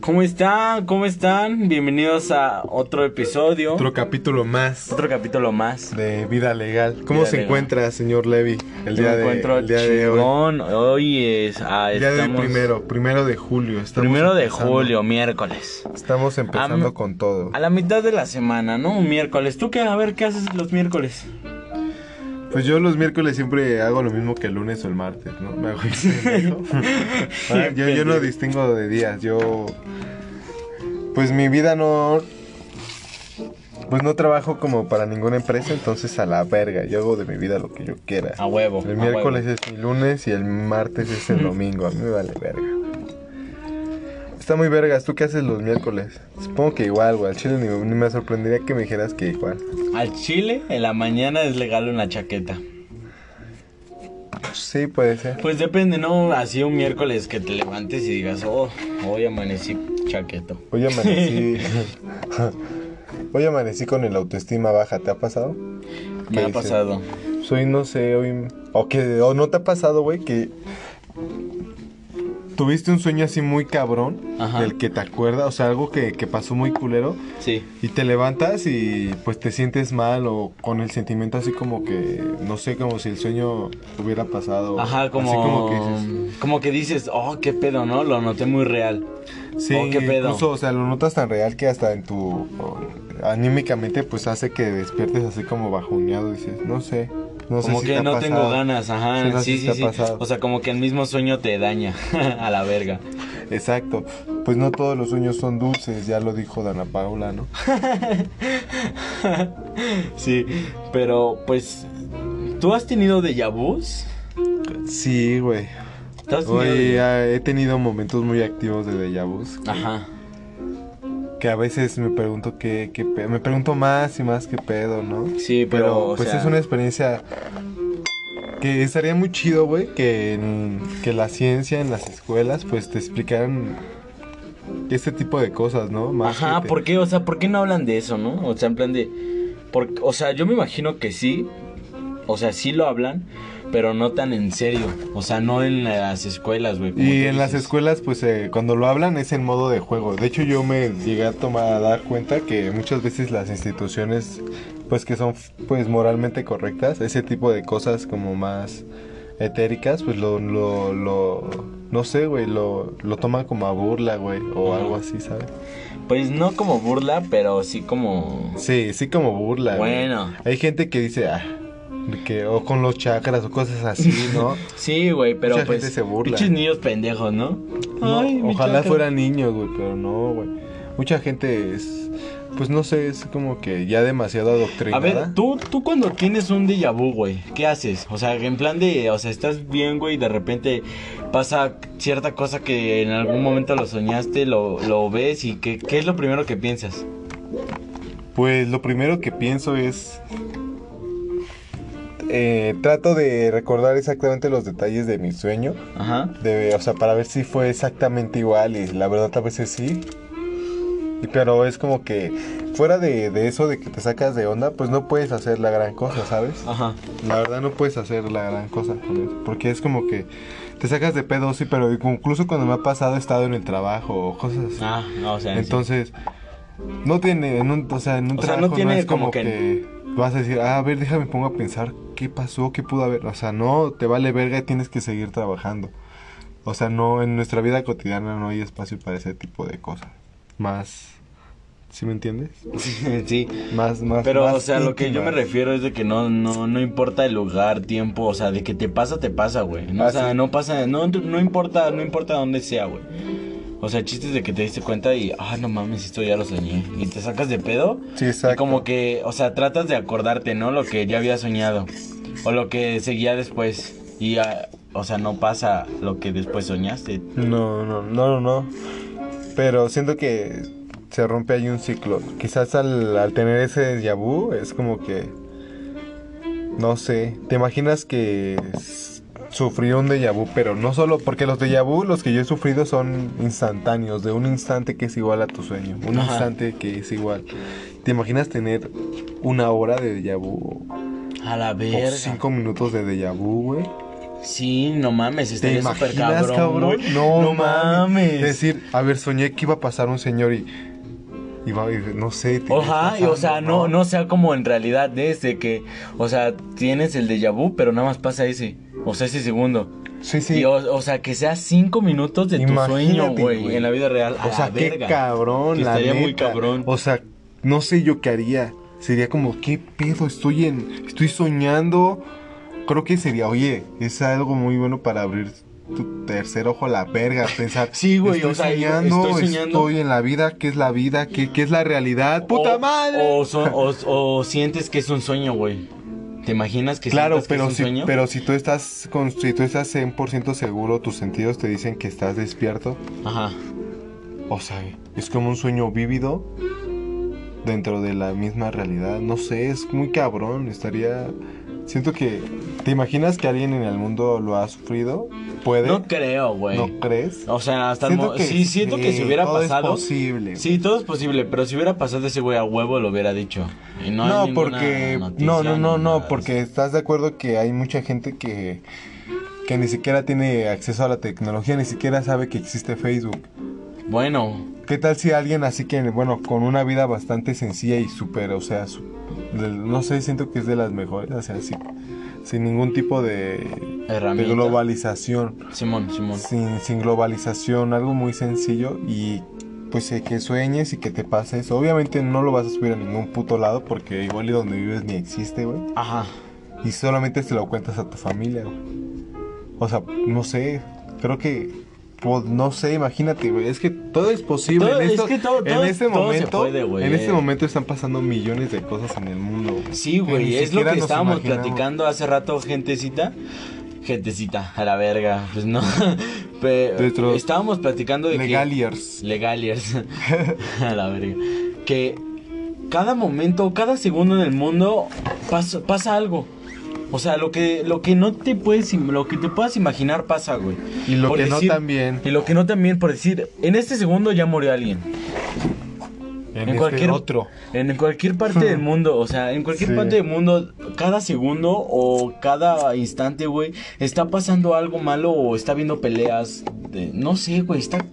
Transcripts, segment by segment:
¿Cómo están? ¿Cómo están? Bienvenidos a otro episodio. Otro capítulo más Otro capítulo más. de vida legal. ¿Cómo Vida se legal. encuentra, señor Levy, el Yo día, me de, encuentro el día de hoy? chingón. Hoy es. ah, El día de estamos- primero, primero de julio. Estamos primero de empezando. julio, miércoles. Estamos empezando Am- con todo. A la mitad de la semana, ¿no? Un miércoles. ¿Tú qué? A ver, ¿qué haces los miércoles? Pues yo los miércoles siempre hago lo mismo que el lunes o el martes, ¿no? Me hago. Ah, yo, yo no distingo de días, yo... Pues mi vida no... Pues no trabajo como para ninguna empresa, entonces a la verga, yo hago de mi vida lo que yo quiera. A huevo. El a miércoles huevo. es mi lunes y el martes es el domingo. A mí me vale verga. Está muy vergas. ¿Tú qué haces los miércoles? Supongo que igual, güey. Al chile ni, ni me sorprendería que me dijeras que igual. Al chile, en la mañana es legal una chaqueta. Sí, puede ser. Pues depende, ¿no? Así un miércoles que te levantes y digas, oh, hoy amanecí chaqueto. Hoy amanecí. Hoy amanecí con el autoestima baja. ¿Te ha pasado? Me ¿Qué ha pasado. Soy, no sé, hoy. O que. O no te ha pasado, güey, que. Tuviste un sueño así muy cabrón. Ajá. Del que te acuerdas. O sea, algo que, que pasó muy culero. Sí. Y te levantas y pues te sientes mal o con el sentimiento así como que, no sé, como si el sueño hubiera pasado. Ajá, como, Así como que dices, como que dices, oh, qué pedo, ¿no? Lo noté muy real. sí, oh, qué pedo. incluso, o sea, lo notas tan real que hasta en tu, anímicamente pues hace que despiertes así como bajoneado, dices, no sé, no como sé si que te no pasado. tengo ganas, ajá. Sí, no Sí, sí, pasado. O sea, como que el mismo sueño te daña a la verga. Exacto, pues no todos los sueños son dulces, ya lo dijo Dana Paula, ¿no? sí, pero pues, ¿tú has tenido déjà vus? Sí, güey. ¿Tú has tenido Hoy déjà- ah, he tenido momentos muy activos de déjà vus. Ajá. Que a veces me pregunto qué, qué pe- me pregunto más y más qué pedo, ¿no? Sí, pero, Pero o pues sea- es una experiencia que estaría muy chido, güey, que, en- que la ciencia en las escuelas pues te explicaran este tipo de cosas, ¿no? Más Ajá, que te- ¿por qué? O sea, ¿por qué no hablan de eso, no? O sea, en plan de... por- o sea, yo me imagino que sí. O sea, sí lo hablan, pero no tan en serio. O sea, no en las escuelas, güey. Y en las escuelas, pues eh, cuando lo hablan es en modo de juego. De hecho, yo me llegué a tomar a dar cuenta que muchas veces las instituciones, pues que son pues moralmente correctas, ese tipo de cosas como más etéricas, pues lo, lo, lo no sé, güey, lo, lo toman como a burla, güey, o algo así, ¿sabes? Pues no como burla, pero sí como... Sí, sí como burla. güey. Bueno. Hay gente que dice, ah, que o con los chakras o cosas así, ¿no? Sí, güey, pero Mucha pues... gente se burla. Pinches niños pendejos, ¿no? No, Ay, ojalá fueran niños, güey, pero no, güey. Mucha gente es, pues no sé, es como que ya demasiado A adoctrinada. ver, tú, tú cuando tienes un déjà vu, güey, ¿qué haces? O sea, en plan de, o sea, estás bien, güey, y de repente pasa cierta cosa que en algún momento lo soñaste, lo, lo ves y ¿qué, ¿qué es lo primero que piensas? Pues lo primero que pienso es... eh, trato de recordar exactamente los detalles de mi sueño. Ajá. De, o sea, para ver si fue exactamente igual y la verdad a veces sí. Pero es como que fuera de, de eso de que te sacas de onda, pues no puedes hacer la gran cosa, ¿sabes? Ajá. La verdad no puedes hacer la gran cosa con eso, porque es como que te sacas de pedo, sí, pero incluso cuando me ha pasado he estado en el trabajo o cosas así. Ah, no, o sea, en sí. No tiene, en un, o sea, en un O sea, no trabajo no, tiene es como, como que... que- vas a decir, ah, a ver, déjame pongo a pensar qué pasó, qué pudo haber, o sea, no, te vale verga y tienes que seguir trabajando. O sea, no, en nuestra vida cotidiana no hay espacio para ese tipo de cosas. Más, ¿sí me entiendes? sí. Más, más. Pero, más o sea, lo que yo me refiero es de que no, no, no importa el lugar, tiempo, o sea, de que te pasa, te pasa, güey. No, Ah, o sea, sí. no pasa, no, no importa, no importa dónde sea, güey. O sea, chistes de que te diste cuenta y, ah, no mames, esto ya lo soñé. Y te sacas de pedo. Sí, exacto. Y como que, o sea, tratas de acordarte, ¿no? Lo que ya había soñado. O lo que seguía después. Y, ah, o sea, no pasa lo que después soñaste. No, no, no, no, no. Pero siento que se rompe ahí un ciclo. Quizás al, al tener ese déjà vu es como que... No sé, te imaginas que s- sufrí un déjà vu, pero no solo... Porque los déjà vu, los que yo he sufrido son instantáneos, de un instante que es igual a tu sueño. Un Ajá. instante que es igual. ¿Te imaginas tener una hora de déjà vu? A la O verga. cinco minutos de déjà vu, güey. Sí, no mames, ¿Te estaría súper cabrón. cabrón? No, no mames. Es decir, a ver, soñé que iba a pasar un señor y. Iba, y no sé. te Ajá, y o sea, pasando, no, no sea como en realidad de que, o sea, tienes el déjà vu, pero nada más pasa ese, o sea, ese segundo. Sí, sí. Y, o, o sea, que sea cinco minutos de tu sueño, güey, en la vida real. O sea, qué verga. cabrón, Que la estaría muy cabrón. O sea, no sé yo qué haría. Sería como, ¿qué pedo? Estoy en. Estoy soñando. Creo que sería, oye, es algo muy bueno para abrir tu tercer ojo a la verga. Pensar, Sí, güey, estoy o sea, soñando, estoy soñando. estoy en la vida, ¿qué es la vida? ¿Qué, qué es la realidad? ¡Puta O- madre! O, son- o- o sientes que es un sueño, güey. ¿Te imaginas que Claro, sientas que pero es un si, sueño? pero si tú estás con, si tú estás 100% seguro, tus sentidos te dicen que estás despierto. Ajá. O sea, es como un sueño vívido dentro de la misma realidad. No sé, es muy cabrón. Estaría. Siento que. ¿Te imaginas que alguien en el mundo lo ha sufrido? ¿Puede? No creo, güey. ¿No crees? O sea, hasta el Siento mo- que sí, siento que si hubiera todo es pasado. posible. Sí, todo es posible, pero si hubiera pasado ese güey a huevo lo hubiera dicho. Y no, No, hay porque. noticia No, no, no, no, porque estás de acuerdo que hay mucha gente que. que ni siquiera tiene acceso a la tecnología, ni siquiera sabe que existe Facebook. Bueno, ¿Qué tal si alguien así que, bueno, con una vida bastante sencilla y súper, o sea, su- no sé, siento que es de las mejores, o sea, sí, sin ningún tipo de, de globalización, Simón, Simón. sin, sin globalización, algo muy sencillo y pues eh, que sueñes y que te pases. Obviamente no lo vas a subir a ningún puto lado porque igual y donde vives ni existe, güey. Ajá. Y solamente se lo cuentas a tu familia, güey. O sea, no sé, creo que, no sé, imagínate, güey. Es que todo es posible. Todo- en es que todo- en este momento, puede, güey. en este momento están pasando millones de cosas en el mundo. güey, Sí, que güey, es lo que estábamos imaginamos. platicando hace rato, gentecita. Gentecita, a la verga, pues no. Pe- Nuestros estábamos platicando de que... Legaliers. Legaliers. a la verga. Que cada momento, cada segundo en el mundo pasa, pasa algo. O sea, lo que, lo que no te puedes, lo que te puedas imaginar pasa, güey. Y lo Por que decir- no también. Y lo que no también, por decir, en este segundo ya murió alguien. En, En, este cualquier otro. En cualquier parte del mundo, o sea, en cualquier Sí. parte del mundo, cada segundo o cada instante, güey, está pasando algo malo o está viendo peleas. de- no sé, güey, está.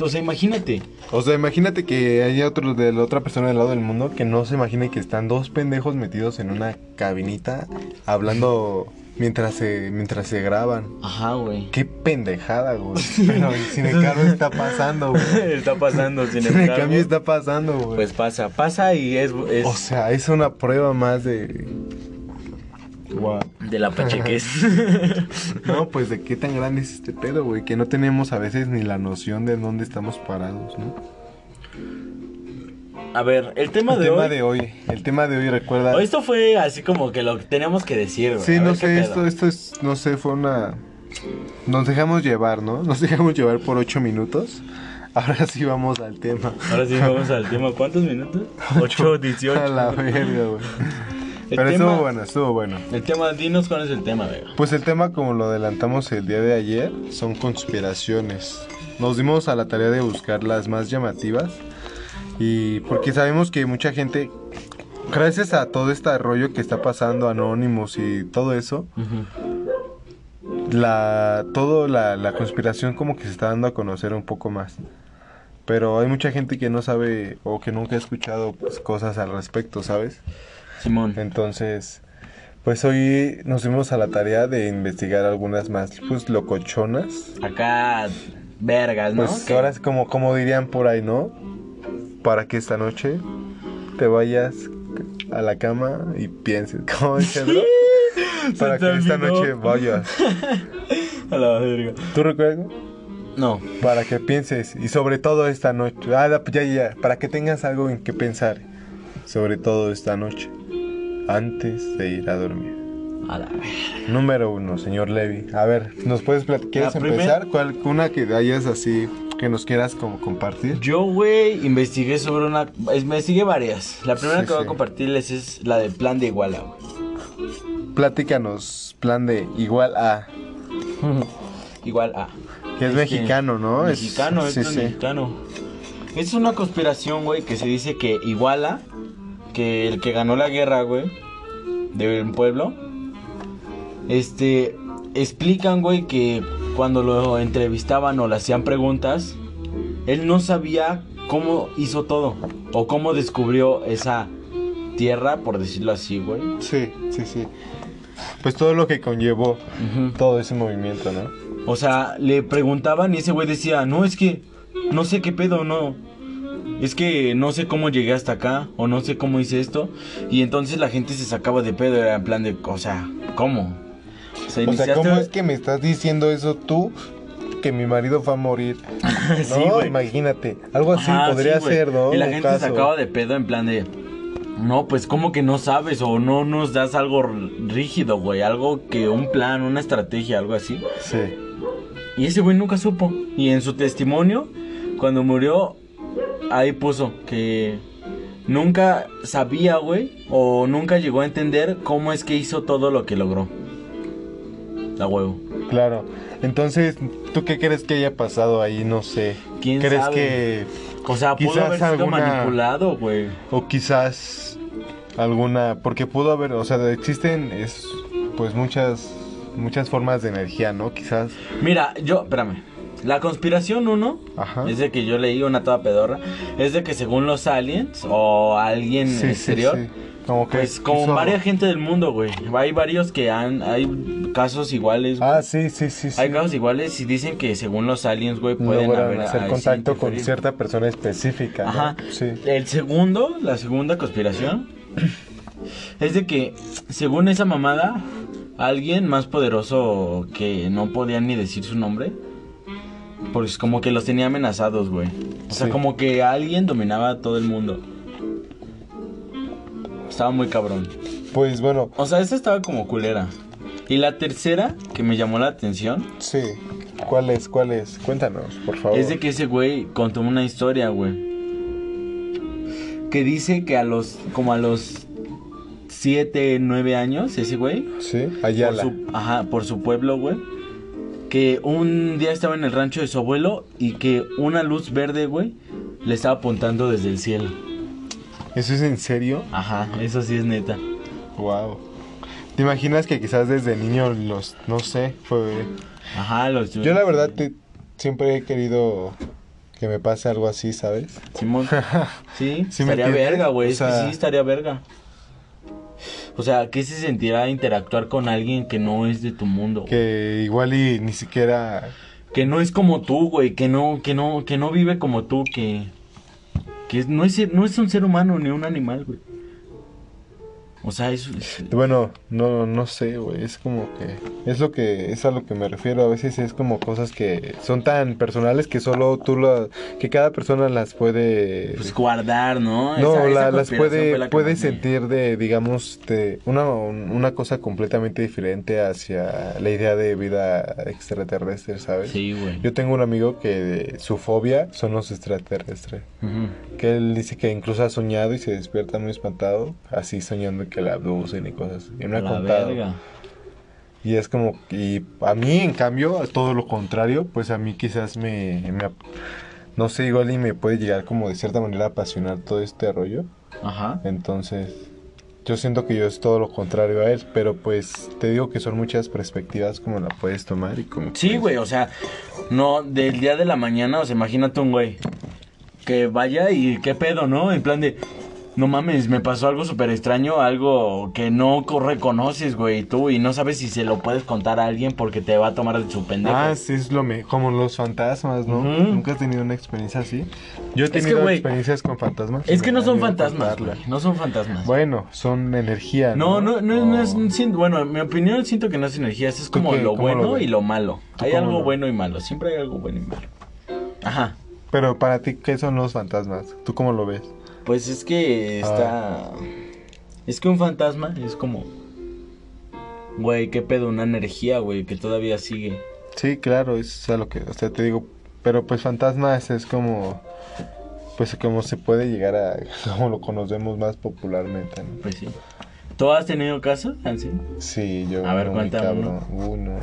O sea, imagínate. O sea, imagínate que haya otro de la otra persona del lado del mundo que no se imagine que están dos pendejos metidos en una cabinita hablando mientras se mientras se graban. Ajá, güey. Qué pendejada, güey. Pero sin embargo está pasando, güey. está pasando, sin Sin embargo. cambio está pasando, güey. Pues pasa, pasa y es, es o sea, es una prueba más de. De la pachequez. No, pues de qué tan grande es este pedo, güey. Que no tenemos a veces ni la noción de dónde estamos parados, ¿no? A ver, el tema El de tema hoy. de hoy. El tema de hoy, recuerda. Esto fue así como que lo que teníamos que decir, güey. Sí, A no sé, esto, esto es, no sé, fue una... Nos dejamos llevar, ¿no? Nos dejamos llevar por ocho minutos. Ahora sí vamos al tema. Ahora sí, vamos al tema. ¿Cuántos minutos? 8, 18. A la verga, güey. El Pero tema- estuvo bueno, estuvo bueno. El tema, dinos cuál es el tema, Vega. Pues el tema, como lo adelantamos el día de ayer, son conspiraciones. Nos dimos a la tarea de buscar las más llamativas. Y porque sabemos que mucha gente, gracias a todo este rollo que está pasando, Anonymous y todo eso, la todo la, la conspiración como que se está dando a conocer un poco más. Pero hay mucha gente que no sabe o que nunca ha escuchado pues, cosas al respecto, ¿sabes? Simón. Entonces, pues hoy nos dimos a la tarea de investigar algunas más, pues locochonas. Acá, vergas, ¿no? Pues Que- ahora es como, como dirían por ahí, ¿no? Para que esta noche te vayas a la cama y pienses, ¿cómo dice, bro? Para que esta noche vayas. A la verga. ¿Tú recuerdas? No. Para que pienses y sobre todo esta noche. Ah, ya, ya, para que tengas algo en que pensar. Sobre todo esta noche. Antes de ir a dormir. A la verga. Número uno, señor Levi. A ver, ¿nos puedes platicar? ¿Quieres La primer- empezar? ¿Cuál, una que hayas así, que nos quieras como compartir? Yo, güey, investigué sobre una. Investigué varias. La primera Sí, que voy a compartirles es la del plan de Iguala, güey. Platícanos, plan de igual a. Igual a. Que es Este, mexicano, ¿no? Es- Mexicano, sí, esto es sí. mexicano. Es una conspiración, güey, que se dice que Iguala, que el que ganó la guerra, güey, del pueblo, este, explican, güey, que cuando lo entrevistaban o le hacían preguntas, él no sabía cómo hizo todo o cómo descubrió esa tierra, por decirlo así, güey. Sí, sí, sí. Pues todo lo que conllevó todo ese movimiento, ¿no? O sea, le preguntaban y ese güey decía, no, es que no sé qué pedo, no. Es que no sé cómo llegué hasta acá o no sé cómo hice esto. Y entonces la gente se sacaba de pedo, era en plan de, o sea, ¿cómo? O sea, O sea, iniciaste- ¿cómo es que me estás diciendo eso tú? Que mi marido fue a morir. Sí, no, imagínate. Algo así Ajá, podría sí, ser, ¿no? Y la gente se caso. sacaba de pedo en plan de, no, pues como que no sabes o no nos das algo rígido, güey. Algo que un plan, una estrategia, algo así. Sí. Y ese güey nunca supo. Y en su testimonio, cuando murió, ahí puso que nunca sabía, güey, o nunca llegó a entender cómo es que hizo todo lo que logró. La huevo. Claro. Entonces, ¿tú qué crees que haya pasado ahí? No sé. ¿Quién ¿Crees sabe? que O sea, pudo Quizás haber sido alguna- manipulado, güey. o quizás alguna porque pudo haber, o sea, existen es pues muchas muchas formas de energía, ¿no? Quizás. Mira, yo, espérame. La conspiración uno Ajá. es de que yo leí una toda pedorra, es de que según los aliens o alguien Sí, sí, exterior, sí. Como que pues como varias gente del mundo, güey. Hay varios que han, hay casos iguales. güey. Ah, sí, sí, sí, sí. Hay casos iguales y dicen que según los aliens, güey, pueden haber hacer sí contacto con cierta persona específica, ¿no? Ajá. Sí. El segundo, la segunda conspiración, es de que, según esa mamada, alguien más poderoso que no podía ni decir su nombre, pues como que los tenía amenazados, güey. O sea, Sí. como que alguien dominaba a todo el mundo. Estaba muy cabrón. Pues bueno, O sea, esa estaba como culera. Y la tercera, que me llamó la atención, sí. ¿Cuál es? ¿Cuál es? Cuéntanos, por favor. Es de que ese güey contó una historia, güey. Que dice que a los, como a los 7, 9 años, ese güey, Sí, por Ayala. su, ajá, por su pueblo, güey, que un día estaba en el rancho de su abuelo y que una luz verde, güey, le estaba apuntando desde el cielo. ¿Eso es en serio? Ajá, eso sí es neta. Wow. ¿Te imaginas que quizás desde niño los, no sé, fue... Ajá, los... Yo la verdad te- siempre he querido que me pase algo así, ¿sabes? Simón. Sí, ¿Sí me estaría verga, güey. O es que sea- sí, estaría verga. O sea, ¿qué se sentirá interactuar con alguien que no es de tu mundo? Que igual y ni siquiera... Que no es como tú, güey. Que no, que no, que no vive como tú, que. Que no, es, no es un ser humano ni un animal, güey. O sea, es. es- Bueno, no, no sé, güey, es como que... Es lo que, es a lo que me refiero, a veces es como cosas que son tan personales que solo tú lo... Que cada persona las puede... pues guardar, ¿no? No, Esa- esa la- las puede, la puede sentir de, digamos, de una, una cosa completamente diferente hacia la idea de vida extraterrestre, ¿sabes? Sí, güey. Yo tengo un amigo que su fobia son los extraterrestres. Que él dice que incluso ha soñado y se despierta muy espantado, así soñando que la abducen y cosas. Y me ha A la contado. verga. Y es como, y a mí en cambio, todo lo contrario, pues a mí quizás me, me no sé, igual y me puede llegar como de cierta manera a apasionar todo este rollo. Ajá. Entonces, yo siento que yo es todo lo contrario a él, pero pues te digo que son muchas perspectivas como la puedes tomar y como... Sí, güey, o sea, no, del día de la mañana, o sea, imagínate un güey que vaya y qué pedo, ¿no? En plan de, no mames, me pasó algo súper extraño, algo que no co- reconoces, güey, tú, y no sabes si se lo puedes contar a alguien porque te va a tomar de su pendejo. Ah, sí, es lo me... como los fantasmas, ¿no? ¿Nunca has tenido una experiencia así? Yo he que, tenido experiencias con fantasmas. es que no son fantasmas, güey, no son fantasmas. Bueno, son energía, no, ¿no? no, no, no es, O- siento- bueno, en mi opinión siento que no es energías, es ¿Tú como qué? lo ¿Cómo lo bueno y lo malo. ¿Tú Hay algo lo- bueno y malo, siempre hay algo bueno y malo. Ajá. Pero para ti, ¿qué son los fantasmas? ¿Tú cómo lo ves? Pues es que está. Es que un fantasma es como. Güey, qué pedo, una energía, güey, que todavía sigue. Sí, claro, es a lo que, o sea, te digo, pero pues fantasmas es como, pues como se puede llegar a, como lo conocemos más popularmente, ¿no? Pues sí. ¿Tú has tenido casos así? Sí, yo. A ver, cuéntame uno.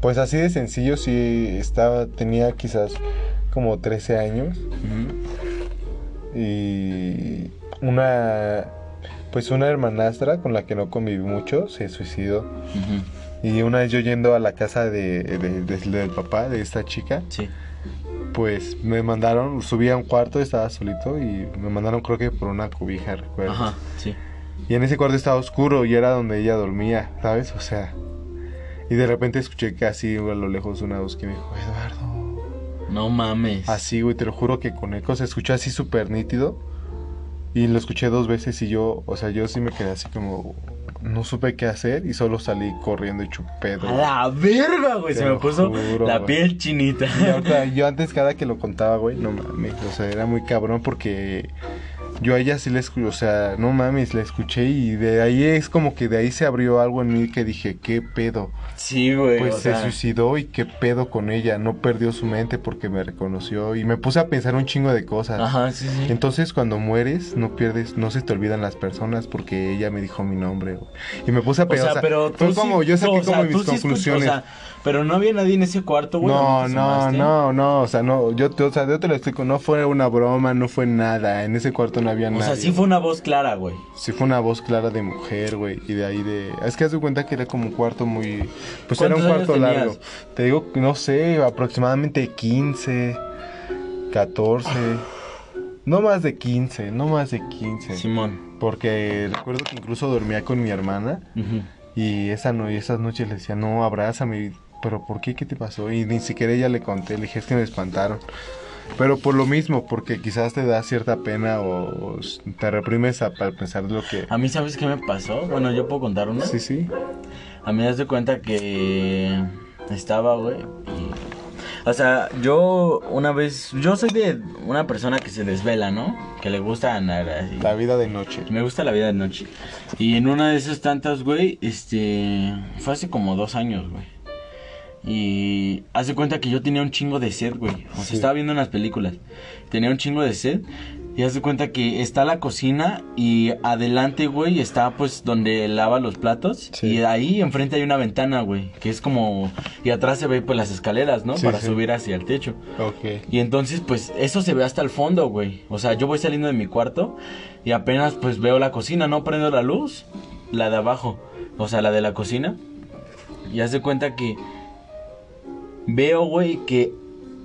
Pues así de sencillo, sí, estaba, tenía quizás como 13 años y una, pues una hermanastra con la que no conviví mucho se suicidó. Y una vez yo yendo a la casa de, de- de- del papá de esta chica, Sí. pues me mandaron, subí a un cuarto, estaba solito y me mandaron creo que por una cobija, recuerdo. Ajá, sí. Y en ese cuarto estaba oscuro y era donde ella dormía, ¿sabes? O sea, y de repente escuché que así a lo lejos una voz que me dijo, Eduardo. No mames. Así, güey, te lo juro que con eco se escuchó así súper nítido. Y lo escuché dos veces y yo, o sea, yo sí me quedé así como, no supe qué hacer y solo salí corriendo y chupé. A la verga, güey. Te Se me puso juro, la güey. piel chinita. Y ahorita, yo antes cada que lo contaba, güey, no mames, o sea, era muy cabrón porque yo a ella sí le escuché, o sea, no mames, la escuché y de ahí es como que de ahí se abrió algo en mí que dije, ¿qué pedo? Sí, güey. Pues o se sea, suicidó y qué pedo con ella, no perdió su mente porque me reconoció y me puse a pensar un chingo de cosas. Ajá, sí, sí. Entonces cuando mueres no pierdes, no se te olvidan las personas porque ella me dijo mi nombre. güey. Y me puse a O pensar, sea, pero fue tú como sí- yo saqué o como mis conclusiones. o sea, pero no había nadie en ese cuarto, güey. No, no, no, no, o sea, no, yo, te- o sea, yo te lo explico, no fue una broma, no fue nada, en ese cuarto no había O nadie. sea, sí fue una voz clara, güey. Sí fue una voz clara de mujer, güey, y de ahí de... Es que haz de cuenta que era como un cuarto muy... Pues era un ¿Cuántos años cuarto largo. tenías? Te digo, no sé, aproximadamente 15, 14, no más de 15, no más de 15. Simón. Porque recuerdo que incluso dormía con mi hermana y esa no, y esas noches le decía, no, abrázame, pero ¿por qué? ¿Qué te pasó? Y ni siquiera ella le conté, le dije, es que me espantaron. Pero por lo mismo, porque quizás te da cierta pena o, o te reprimes a, pensar lo que... A mí, ¿sabes qué me pasó? Bueno, yo puedo contar una. Sí, sí. A mí me das de cuenta que estaba, güey. y- O sea, yo una vez. Yo soy de una persona que se desvela, ¿no? Que le gusta andar así. La vida de noche. Me gusta la vida de noche. Y en una de esas tantas, güey, este. Fue hace como dos años, güey. Y hace cuenta que yo tenía un chingo de sed, güey. O sea, Sí. estaba viendo unas películas. Tenía un chingo de sed. Y hace cuenta que está la cocina y adelante, güey, está pues donde lava los platos. Sí. Y ahí enfrente hay una ventana, güey. Que es como... Y atrás se ve pues las escaleras, ¿no? Sí, Para subir hacia el techo. Ok. Y entonces, pues, eso se ve hasta el fondo, güey. O sea, yo voy saliendo de mi cuarto y apenas, pues, veo la cocina, no prendo la luz, la de abajo, o sea, la de la cocina. Y haz de cuenta que veo, güey, que,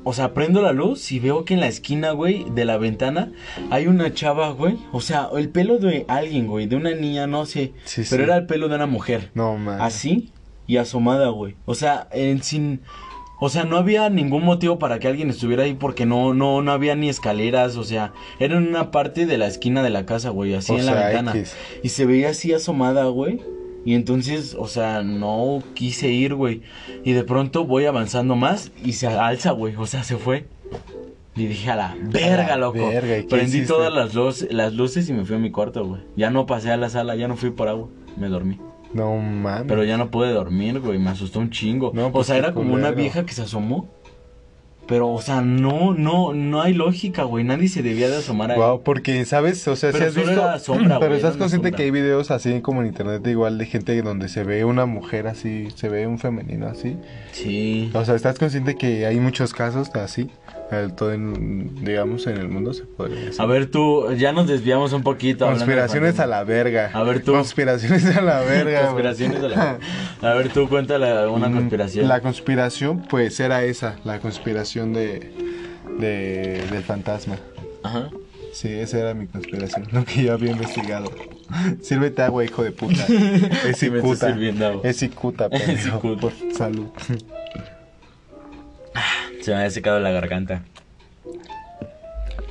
o sea, prendo la luz y veo que en la esquina, güey, de la ventana hay una chava, güey. O sea, el pelo de alguien, güey, de una niña, no sé. Sí, pero sí. era el pelo de una mujer. No, man. Así y asomada, güey. O sea, en sin o sea, no había ningún motivo para que alguien estuviera ahí porque no no no había ni escaleras, o sea, era en una parte de la esquina de la casa, güey, así O en la ventana. X. Y se veía así asomada, güey. Y entonces, o sea, no quise ir, güey. Y de pronto voy avanzando más y se alza, güey. O sea, se fue. Y dije, a la verga, loco. verga, ¿y qué Prendí hiciste? todas las, luz- las luces y me fui a mi cuarto, güey. Ya no pasé a la sala, ya no fui por agua. Me dormí. No mames. Pero ya no pude dormir, güey. Me asustó un chingo. No, o pues sea, era como una vieja que se asomó. Pero, o sea, no, no, no hay lógica, güey. Nadie se debía de asomar ahí. Wow, porque, ¿sabes? O sea, si has visto... sombra, pero estás consciente sombra. que hay videos así como en internet igual de gente donde se ve una mujer así, se ve un femenino así. Sí. O sea, ¿estás consciente que hay muchos casos así? Todo en, digamos, en el mundo se podría decir. A ver, tú, ya nos desviamos un poquito. Conspiraciones a la verga. A ver, tú. Conspiraciones a la verga. Conspiraciones a la... A ver, tú cuéntale una Mm, conspiración. La conspiración, pues era esa, la conspiración de, de del fantasma. Ajá. Sí, esa era mi conspiración, lo que yo había investigado. Sírvete agua, hijo de puta. Es Sí sirviendo agua. Es pendejo. cicuta. Por salud. Se me había secado la garganta.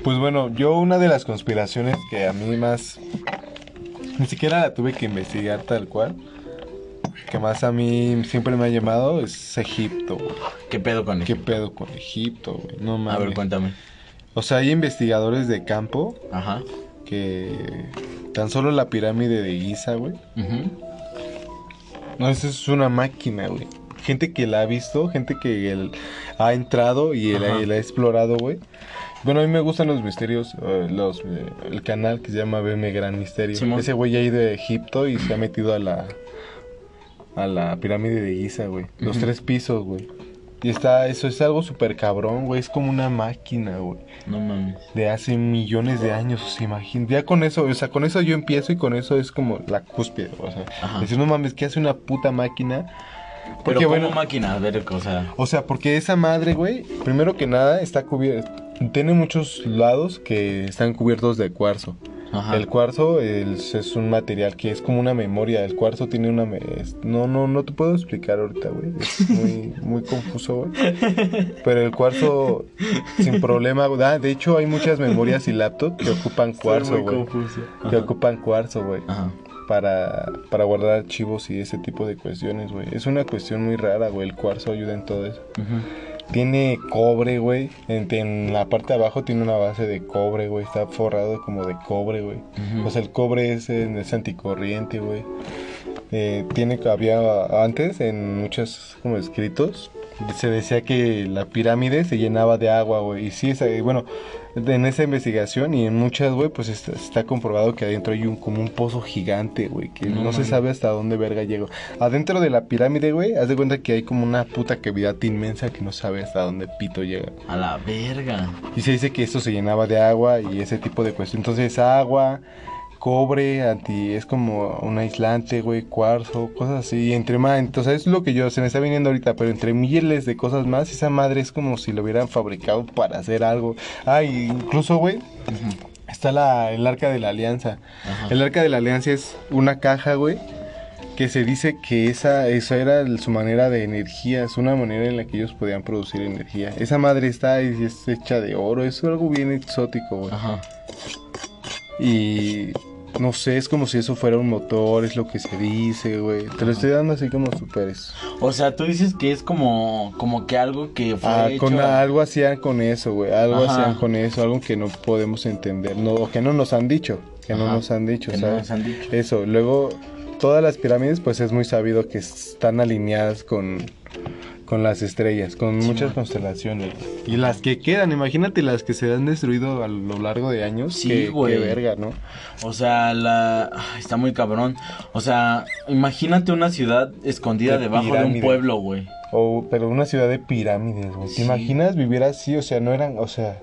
Pues bueno, yo una de las conspiraciones que a mí más... Ni siquiera la tuve que investigar tal cual. Que más a mí siempre me ha llamado es Egipto, güey. ¿Qué pedo con ¿Qué eso? pedo con Egipto, güey? No A mames. ver, cuéntame. O sea, hay investigadores de campo Ajá. que tan solo la pirámide de Giza, güey. Ujú. No, eso es una máquina, güey. Gente que la ha visto, gente que el- ha entrado y la, ha explorado, güey. Bueno, a mí me gustan los misterios, eh, los, eh, el canal que se llama BM Gran Misterio. Ese güey ha ido a Egipto y se ha metido a la a la pirámide de Giza, güey. Los tres pisos, güey. Y está, eso es algo súper cabrón, güey. Es como una máquina, güey. No mames. De hace millones de años, o sea, imagín- Ya con eso, o sea, con eso yo empiezo y con eso es como la cúspide, o sea. Ajá. Decir, no mames, ¿qué hace una puta máquina Pero Porque, como bueno- máquina, a ver, o sea... O sea, porque esa madre, güey, primero que nada está cubierta. Tiene muchos lados que están cubiertos de cuarzo. Ajá. El cuarzo es, es un material que es como una memoria. El cuarzo tiene una... me- es- no, no, no te puedo explicar ahorita, güey. Es muy, muy confuso, güey. Pero el cuarzo, sin problema, güey. Ah, de hecho, hay muchas memorias y laptops que ocupan cuarzo, Muy güey. confuso. Que ocupan cuarzo, güey. Para, para guardar archivos y ese tipo de cuestiones, güey. Es una cuestión muy rara, güey. El cuarzo ayuda en todo eso. Tiene cobre, güey. En, en la parte de abajo tiene una base de cobre, güey. Está forrado como de cobre, güey. O sea, el cobre es, es anticorriente, güey. Eh, tiene, había antes en muchos como escritos, se decía que la pirámide se llenaba de agua, güey. Y sí, esa- eh, bueno, en esa investigación y en muchas, güey, pues está, está comprobado que adentro hay un como un pozo gigante, güey, que No no, se sabe hasta dónde verga llegó. Adentro de la pirámide, güey, haz de cuenta que hay como una puta cavidad inmensa que no sabe hasta dónde pito llega. A la verga. Y se dice que esto se llenaba de agua y ese tipo de cuestiones. Entonces, agua, cobre, anti, es como un aislante, güey, cuarzo, cosas así. Y entre más, entonces es lo que yo, se me está viniendo ahorita, pero entre miles de cosas más, esa madre es como si lo hubieran fabricado para hacer algo. Ah, y incluso, güey, está la, el arca de la alianza. Ajá. El arca de la alianza es una caja, güey. Que se dice que esa, esa era su manera de energía, es una manera en la que ellos podían producir energía. Esa madre está y es hecha de oro, es algo bien exótico, güey. Ajá. Y no sé, es como si eso fuera un motor, es lo que se dice, güey. Te lo estoy dando así como super eso. O sea, tú dices que es como, como que algo que fue Ah, hecho... con algo hacían con eso, güey. Algo Ajá. hacían con eso, algo que no podemos entender, no, o que no nos han dicho, que no nos han dicho, que no ¿sabes? nos han dicho. Eso, luego todas las pirámides pues es muy sabido que están alineadas con, con las estrellas, con Sí, muchas man. constelaciones. Y las que quedan, imagínate las que se han destruido a lo largo de años. Sí, güey. qué verga, ¿no? O sea, la... ay, está muy cabrón. O sea, imagínate una ciudad escondida De debajo de un pueblo, güey. O, pero una ciudad de pirámides, güey. ¿Te Sí. imaginas vivir así? O sea, no eran, o sea,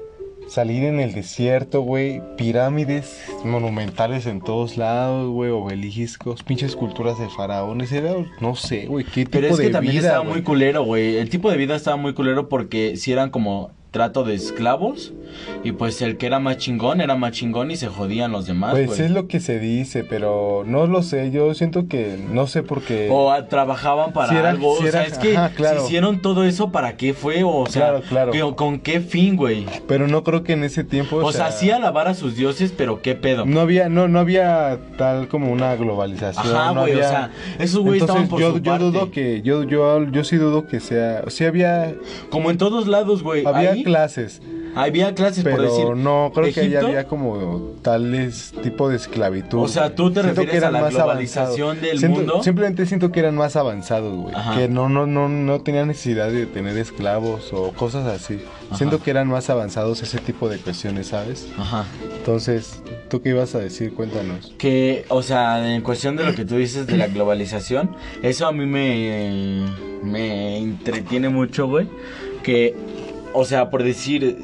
salir en el desierto, güey. Pirámides monumentales en todos lados, güey. Obeliscos, pinches culturas de faraones. Era, no sé, güey, qué tipo Pero es que de también vida, estaba muy culero, güey. El tipo de vida estaba muy culero porque si eran como trato de esclavos y pues el que era más chingón era más chingón y se jodían los demás, Pues güey. es lo que se dice, pero no lo sé. Yo siento que no sé por qué. O a- trabajaban para Si era- algo. si o sea, era- es que ajá, claro. si hicieron todo eso, ¿para qué fue? O sea, Claro, claro. ¿qué- ¿con qué fin, güey? Pero no creo que en ese tiempo. O sea, sí alabar a sus dioses, pero qué pedo. No había, no, no había tal como una globalización. Ajá, no güey, o sea, esos güeyes estaban por yo, su yo parte. dudo que, yo, yo, yo sí dudo que sea, sí había, Como en todos lados, güey. había clases, había clases, por decir. pero no creo que ahí había como tales tipo de esclavitud. O sea, ¿tú te Siento refieres a la más globalización avanzados. del Siento- mundo? Simplemente siento que eran más avanzados, güey. Que no, no, no, no tenían necesidad de tener esclavos o cosas así. Ajá. Siento que eran más avanzados ese tipo de cuestiones, ¿sabes? Ajá. Entonces, ¿tú qué ibas a decir? Cuéntanos. Que, o sea, en cuestión de lo que tú dices de la globalización, eso a mí me, me entretiene mucho, güey. Que, o sea, por decir,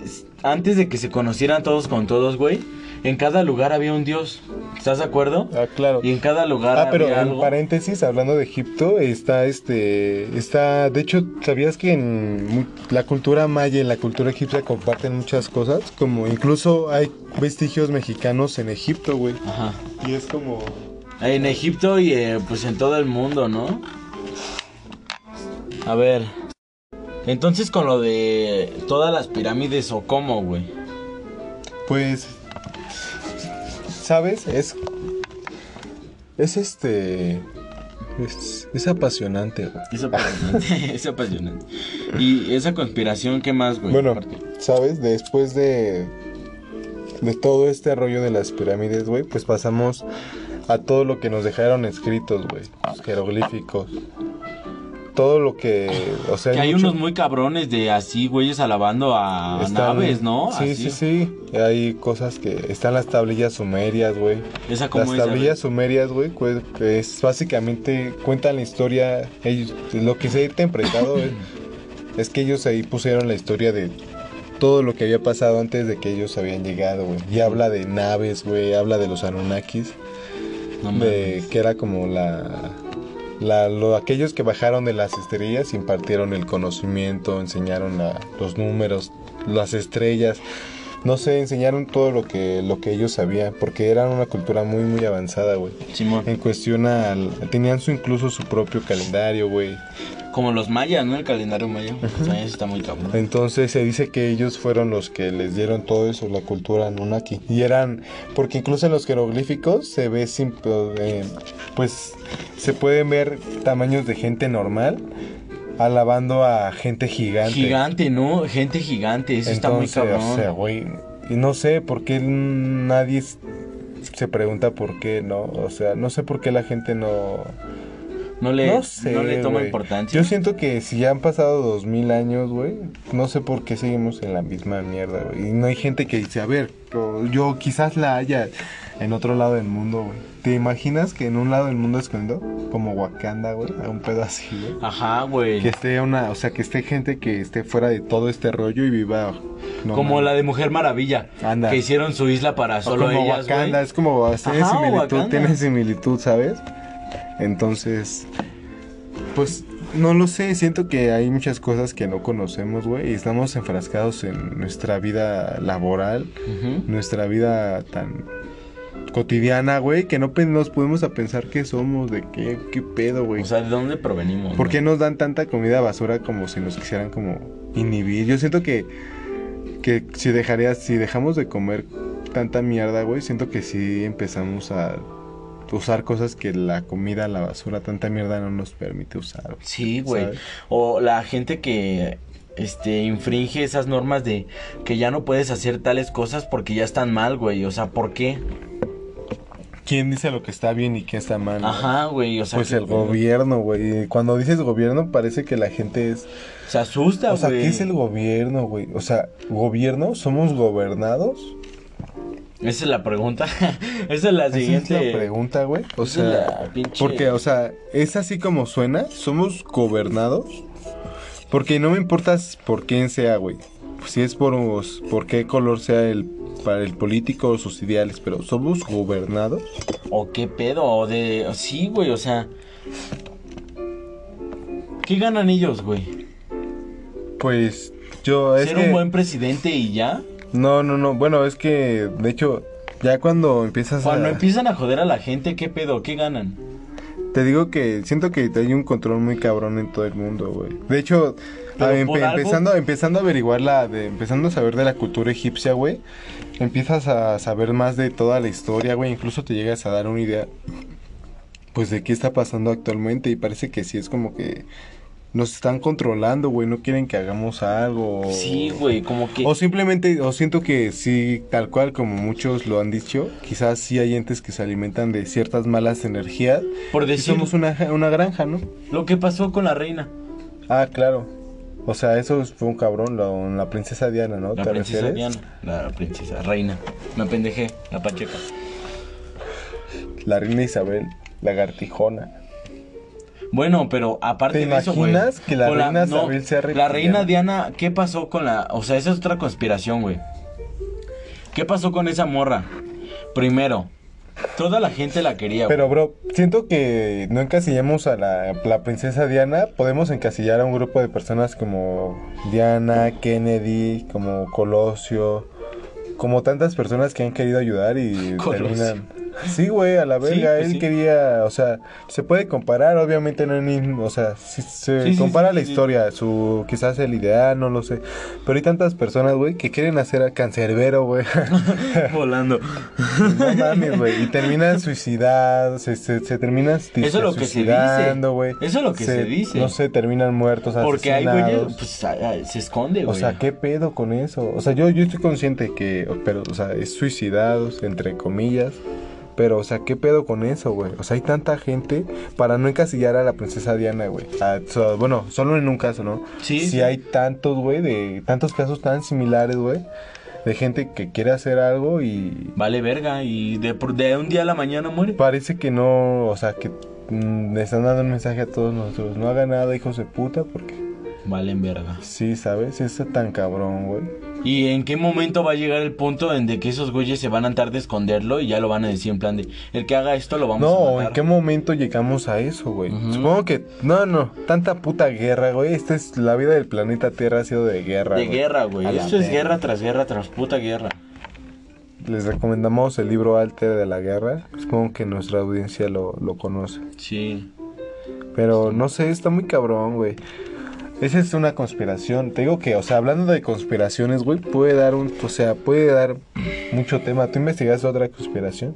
antes de que se conocieran todos con todos, güey, en cada lugar había un dios. ¿Estás de acuerdo? Ah, claro. Y en cada lugar Ah, pero había en algo. paréntesis, hablando de Egipto, está este, está, de hecho, ¿sabías que en la cultura maya y la cultura egipcia comparten muchas cosas? Como incluso hay vestigios mexicanos en Egipto, güey. Ajá. Y es como... En Egipto y eh, pues en todo el mundo, ¿no? A ver. Entonces con lo de todas las pirámides o cómo, güey. Pues, ¿sabes? Es, es este, es, es apasionante, güey. Es apasionante, es apasionante. Y esa conspiración, ¿qué más, güey? Bueno, Aparte. ¿sabes? Después de de todo este rollo de las pirámides, güey, pues pasamos a todo lo que nos dejaron escritos, güey, los jeroglíficos. Todo lo que, o sea, Que hay mucho- unos muy cabrones de así, güeyes, alabando a están- naves, ¿no? Sí, Así. sí, sí. Hay cosas que están las tablillas sumerias, güey. Esa como Las es, tablillas sumerias, güey, cu- es básicamente cuentan la historia. Ellos, lo que se ha interpretado es, es que ellos ahí pusieron la historia de todo lo que había pasado antes de que ellos habían llegado, güey. Y habla de naves, güey, habla de los Anunnakis. No de que era como la la- lo- aquellos que bajaron de las estrellas impartieron el conocimiento, enseñaron la- los números, las estrellas, no sé, enseñaron todo lo que, lo que ellos sabían, porque eran una cultura muy, muy avanzada, güey. Simón. En cuestión al... Tenían su, incluso su propio calendario, güey. Como los mayas, ¿no? El calendario maya. Sea, eso está muy cabrón. Entonces se dice que ellos fueron los que les dieron todo eso, la cultura Anunnaki. Y eran, porque incluso en los jeroglíficos se ve, sim- eh, pues se pueden ver tamaños de gente normal alabando a gente gigante. Gigante, ¿no? Gente gigante. Eso está muy cabrón. O sea, güey, y no sé por qué nadie se pregunta por qué, ¿no? O sea, no sé por qué la gente no... no, le, no sé, no le toma importancia. Yo siento que si ya han pasado dos mil años, güey, no sé por qué seguimos en la misma mierda, güey. Y no hay gente que dice, a ver, yo quizás la haya en otro lado del mundo, güey. ¿Te imaginas que en un lado del mundo escondido, como Wakanda, güey, a un pedo así, güey? Ajá, güey. Que esté una, o sea, que esté gente que esté fuera de todo este rollo y viva. no como la de Mujer Maravilla. Anda. Que hicieron su isla para O solo como ellas, Wakanda, es como tiene similitud, tiene similitud, ¿sabes? Entonces, pues no lo sé, siento que hay muchas cosas que no conocemos, güey, y estamos enfrascados en nuestra vida laboral, nuestra vida tan cotidiana, güey, que no nos podemos a pensar qué somos, de qué, qué pedo, güey. O sea, ¿de dónde provenimos? ¿Por no? qué nos dan tanta comida basura como si nos quisieran como inhibir? Yo siento que, que si dejarías, si dejamos de comer tanta mierda, güey, siento que sí empezamos a usar cosas que la comida, la basura, tanta mierda no nos permite usar. güey. Sí, güey. O la gente que este infringe esas normas de que ya no puedes hacer tales cosas porque ya están mal, güey. O sea, ¿por qué? ¿Quién dice lo que está bien y qué está mal? Ajá, güey. O sea, Pues que- el gobierno, güey. Cuando dices gobierno parece que la gente es... Se asusta, O sea, güey. ¿qué es el gobierno, güey? O sea, ¿gobierno? ¿Somos gobernados? Esa es la pregunta. Esa es la Esa siguiente. es la pregunta, güey. O Esa sea, pinche- porque, o sea, es así como suena. Somos gobernados. Porque no me importa por quién sea, güey. Si es por, por qué color sea el para el político o sus ideales, pero somos gobernados. O qué pedo, o de... Sí, güey, o sea... ¿Qué ganan ellos, güey? Pues yo es ¿Ser que un buen presidente y ya? No, no, no. Bueno, es que de hecho ya cuando empiezas Cuando a empiezan a joder a la gente, ¿qué pedo? ¿Qué ganan? te digo que siento que hay un control muy cabrón en todo el mundo, güey. De hecho, algo- empezando empezando a averiguar la de empezando a saber de la cultura egipcia, güey, empiezas a saber más de toda la historia, güey, incluso te llegas a dar una idea pues de qué está pasando actualmente y parece que sí es como que nos están controlando, güey, no quieren que hagamos algo. Sí, güey, como que... O simplemente, o siento que sí, tal cual como muchos lo han dicho, quizás sí hay entes que se alimentan de ciertas malas energías. Por Y decir somos una, una granja, ¿no? lo que pasó con la reina. Ah, claro. O sea, eso fue un cabrón, lo- la princesa Diana, ¿no? La ¿Te princesa refieres? Diana. La princesa reina. Me pendejé, la pacheca. La reina Isabel, lagartijona. Bueno, pero aparte ¿Te de eso, güey. imaginas que la con reina Isabel sea La reina Diana, ¿qué pasó con la...? O sea, esa es otra conspiración, güey. ¿Qué pasó con esa morra? Primero, toda la gente la quería, güey. Pero, bro, siento que no encasillamos a la, la princesa Diana, podemos encasillar a un grupo de personas como Diana, Kennedy, como Colosio, como tantas personas que han querido ayudar y Colosio. terminan... Sí, güey, a la Sí, verga, pues él sí. quería, o sea, se puede comparar, obviamente no es ni, o sea, si se Sí, sí, compara sí, la sí, sí. historia, su, quizás el ideal, no lo sé, pero hay tantas personas, güey, que quieren hacer a cancerbero, güey. Volando. No mames, güey. Y terminan suicidados, se, se, se terminan Eso es lo que se dice. güey. Eso es lo que se dice. No sé, terminan muertos, Porque hay asesinados. pues a- a- se esconde, O güey. sea, ¿qué pedo con eso? O sea, yo, yo estoy consciente que, pero, o sea, es suicidados, entre comillas. Pero, o sea, ¿qué pedo con eso, güey? O sea, hay tanta gente para no encasillar a la princesa Diana, güey. Ah, so- bueno, solo en un caso, ¿no? Sí, Si sí. hay tantos, güey, de tantos casos tan similares, güey. De gente que quiere hacer algo y Vale verga y de, de un día a la mañana muere. Parece que no, o sea, que mm, le están dando un mensaje a todos nosotros. No hagan nada, hijos de puta, porque valen verga. Sí, ¿sabes? Está tan cabrón, güey. ¿Y en qué momento va a llegar el punto en de que esos güeyes se van a tratar de esconderlo y ya lo van a decir en plan de el que haga esto lo vamos a No, matar? ¿en qué momento llegamos a eso, güey? Supongo que, no, no, tanta puta guerra, güey. Esta es la vida del planeta Tierra ha sido de guerra. De güey. guerra, güey. Esto es guerra tras guerra tras puta guerra. Les recomendamos el libro Alter de la Guerra. Supongo que nuestra audiencia lo, lo conoce. Sí. Pero no sé, está muy cabrón, güey. Esa es una conspiración. Te digo que, o sea, hablando de conspiraciones, güey, puede dar un, o sea, puede dar mucho tema. ¿Tú investigaste otra conspiración?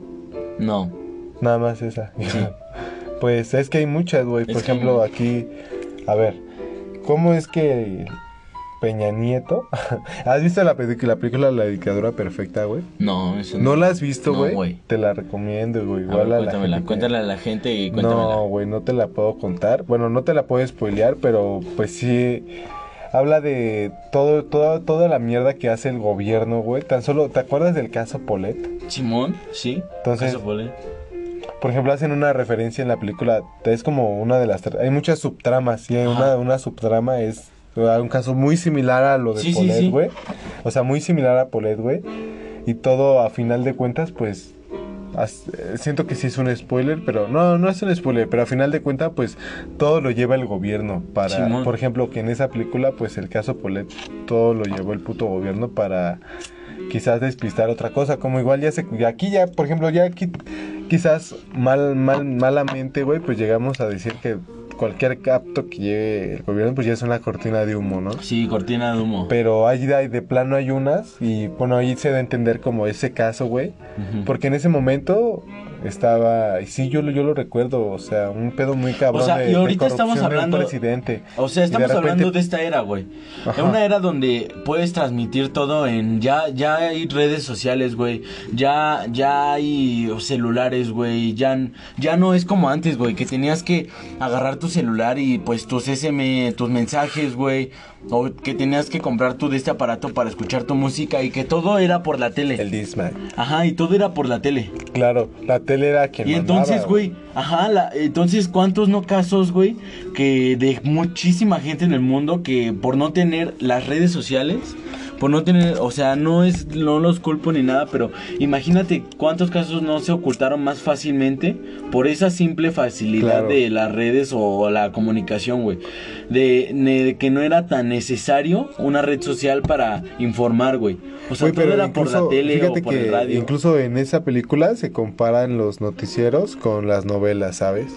No. Nada más esa. pues es que hay muchas, güey. Por Es ejemplo, aquí, a ver, ¿cómo es que Peña Nieto? ¿Has visto la película, la película La Dictadura Perfecta, güey? No, eso ¿No la has visto, No, güey? güey. Te la recomiendo, güey. A Igual ver, a la cuéntale a la gente y cuéntamela. No, güey, no te la puedo contar. Bueno, no te la puedo spoilear, pero pues sí habla de todo, toda, toda la mierda que hace el gobierno, güey. Tan solo, ¿te acuerdas del caso Polet? Simón, sí. Entonces- Eso fue. Por ejemplo, hacen una referencia en la película. Es como una de las. Hay muchas subtramas. Y una, una subtrama es un caso muy similar a lo de Sí, Polet, sí. güey. O sea, muy similar a Polet, güey. Y todo a final de cuentas, pues. as- eh, Siento que sí es un spoiler, pero no, no es un spoiler, pero a final de cuentas, pues todo lo lleva el gobierno para, Simón. por ejemplo, que en esa película, pues el caso Polet, todo lo llevó el puto gobierno para quizás despistar otra cosa, como igual ya se, ya aquí ya, por ejemplo, ya aquí quizás mal, mal, malamente, güey, pues llegamos a decir que cualquier capto que lleve el gobierno, pues ya es una cortina de humo, ¿no? Sí, cortina de humo. Pero ahí de, de plano hay unas y bueno, ahí se da a entender como ese caso, güey. Porque en ese momento estaba, y sí, yo lo, yo lo recuerdo, o sea, un pedo muy cabrón O sea, de, y de ahorita estamos corrupción de un hablando- presidente. O sea, de estamos repente- hablando de esta era, güey. En una era donde puedes transmitir todo en ya ya hay redes sociales, güey. Ya ya hay celulares, güey. Ya ya no es como antes, güey, que tenías que agarrar tu celular y pues tus SM, tus mensajes, güey, o que tenías que comprar tú de este aparato para escuchar tu música y que todo era por la tele. El Disman. Ajá, y todo era por la tele. Claro, la tele era quien Y mandaba, entonces, güey, ajá, la- entonces, ¿cuántos no casos, güey, que de muchísima gente en el mundo que por no tener las redes sociales, por no tener, o sea, no es, no los culpo ni nada, pero imagínate cuántos casos no se ocultaron más fácilmente por esa simple facilidad Claro. de las redes o la comunicación, güey, de, de que no era tan necesario una red social para informar, güey. O sea, todo era por la tele o fíjate por que el radio. incluso en esa película se comparan los noticieros con las novelas, ¿sabes?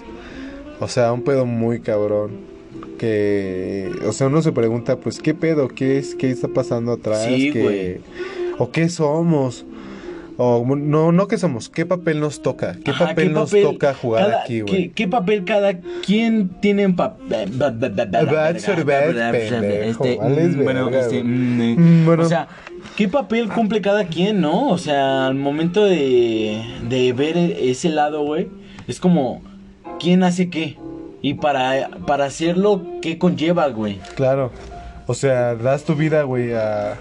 O sea, un pedo muy cabrón. Que, o sea, uno se pregunta, pues, ¿qué pedo? ¿Qué es? ¿Qué está pasando atrás? Sí, ¿Qué- güey. ¿O qué somos? O, no, no qué somos, ¿qué papel nos toca? ¿Qué Ajá, papel nos toca jugar cada- aquí, ¿qué, güey? qué papel cada quien tiene en papel? pendejo, vales bueno, verga, este, mm, eh, Mm, bueno. o sea, ¿qué papel cumple cada quien, no? O sea, al momento de, de ver ese lado, güey, es como, ¿quién hace qué? Y para, para hacerlo, ¿qué conlleva, güey? Claro. O sea, das tu vida, güey, a...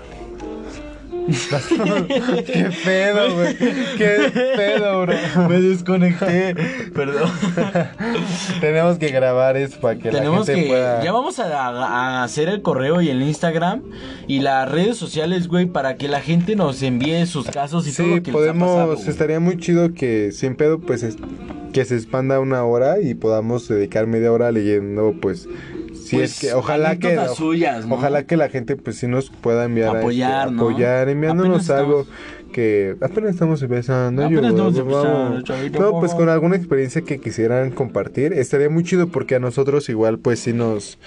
¿Qué pedo, güey? ¿Qué pedo, bro? Me desconecté, perdón. Tenemos que grabar eso para que Tenemos la gente que. pueda... Ya vamos a, a hacer el correo y el Instagram y las redes sociales, güey, para que la gente nos envíe sus casos y todo Sí, lo que podemos... les ha pasado, estaría muy chido que sin pedo, pues, es- que se expanda una hora y podamos dedicar media hora leyendo, pues... Si Pues, es que, ojalá que, suyas, ¿no? ojalá que la gente, pues, sí nos pueda enviar, este, Apoyar, ¿no? apoyar, enviándonos Apenas algo estamos- que apenas estamos empezando. Apenas yo, estamos empezando, chavito, No, pues con alguna experiencia que quisieran compartir, estaría muy chido porque a nosotros igual, pues, sí nos,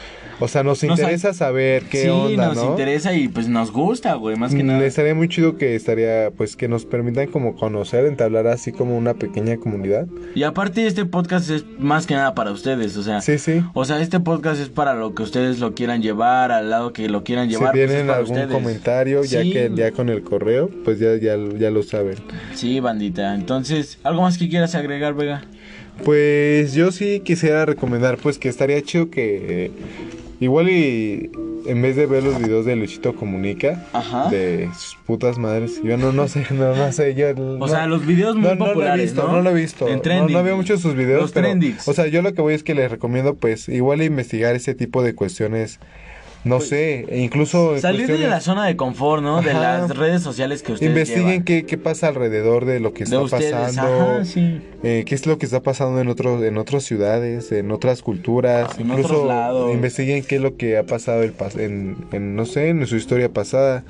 o sea, nos Nos interesa saber qué sí, onda, nos ¿no? interesa y pues nos gusta, güey, más que Mm, nada. Estaría muy chido que estaría, pues, que nos permitan como conocer, entablar así como una pequeña comunidad. Y aparte este podcast es más que nada para ustedes, o sea, Sí, sí. o sea, este podcast es para lo que ustedes lo quieran llevar, al lado que lo quieran Si llevar. pues, es tienen para algún ustedes. comentario, ya Sí, que ya con el correo, pues ya, ya, ya lo saben. Sí, bandita. Entonces, ¿algo más que quieras agregar, Vega? Pues yo sí quisiera recomendar, pues que estaría chido que eh, igual y en vez de ver los videos de Luchito Comunica, Ajá. de sus putas madres, yo no, no sé, no, no sé, yo... O sea, los videos muy no, no lo he populares, visto, ¿no? no lo he visto. Trending. no veo muchos sus videos. Los pero. O sea, yo lo que voy es que les recomiendo, pues, igual investigar ese tipo de cuestiones no sé, e incluso... Salir de la zona de confort, ¿no? De las redes sociales que ustedes Investiguen llevan. qué, qué pasa alrededor de lo que está ustedes. pasando. Ajá, sí. eh, qué es lo que está pasando en otros en otras ciudades, en otras culturas, En incluso otros lados. investiguen qué es lo que ha pasado el pas- en, en, no sé, en su historia pasada.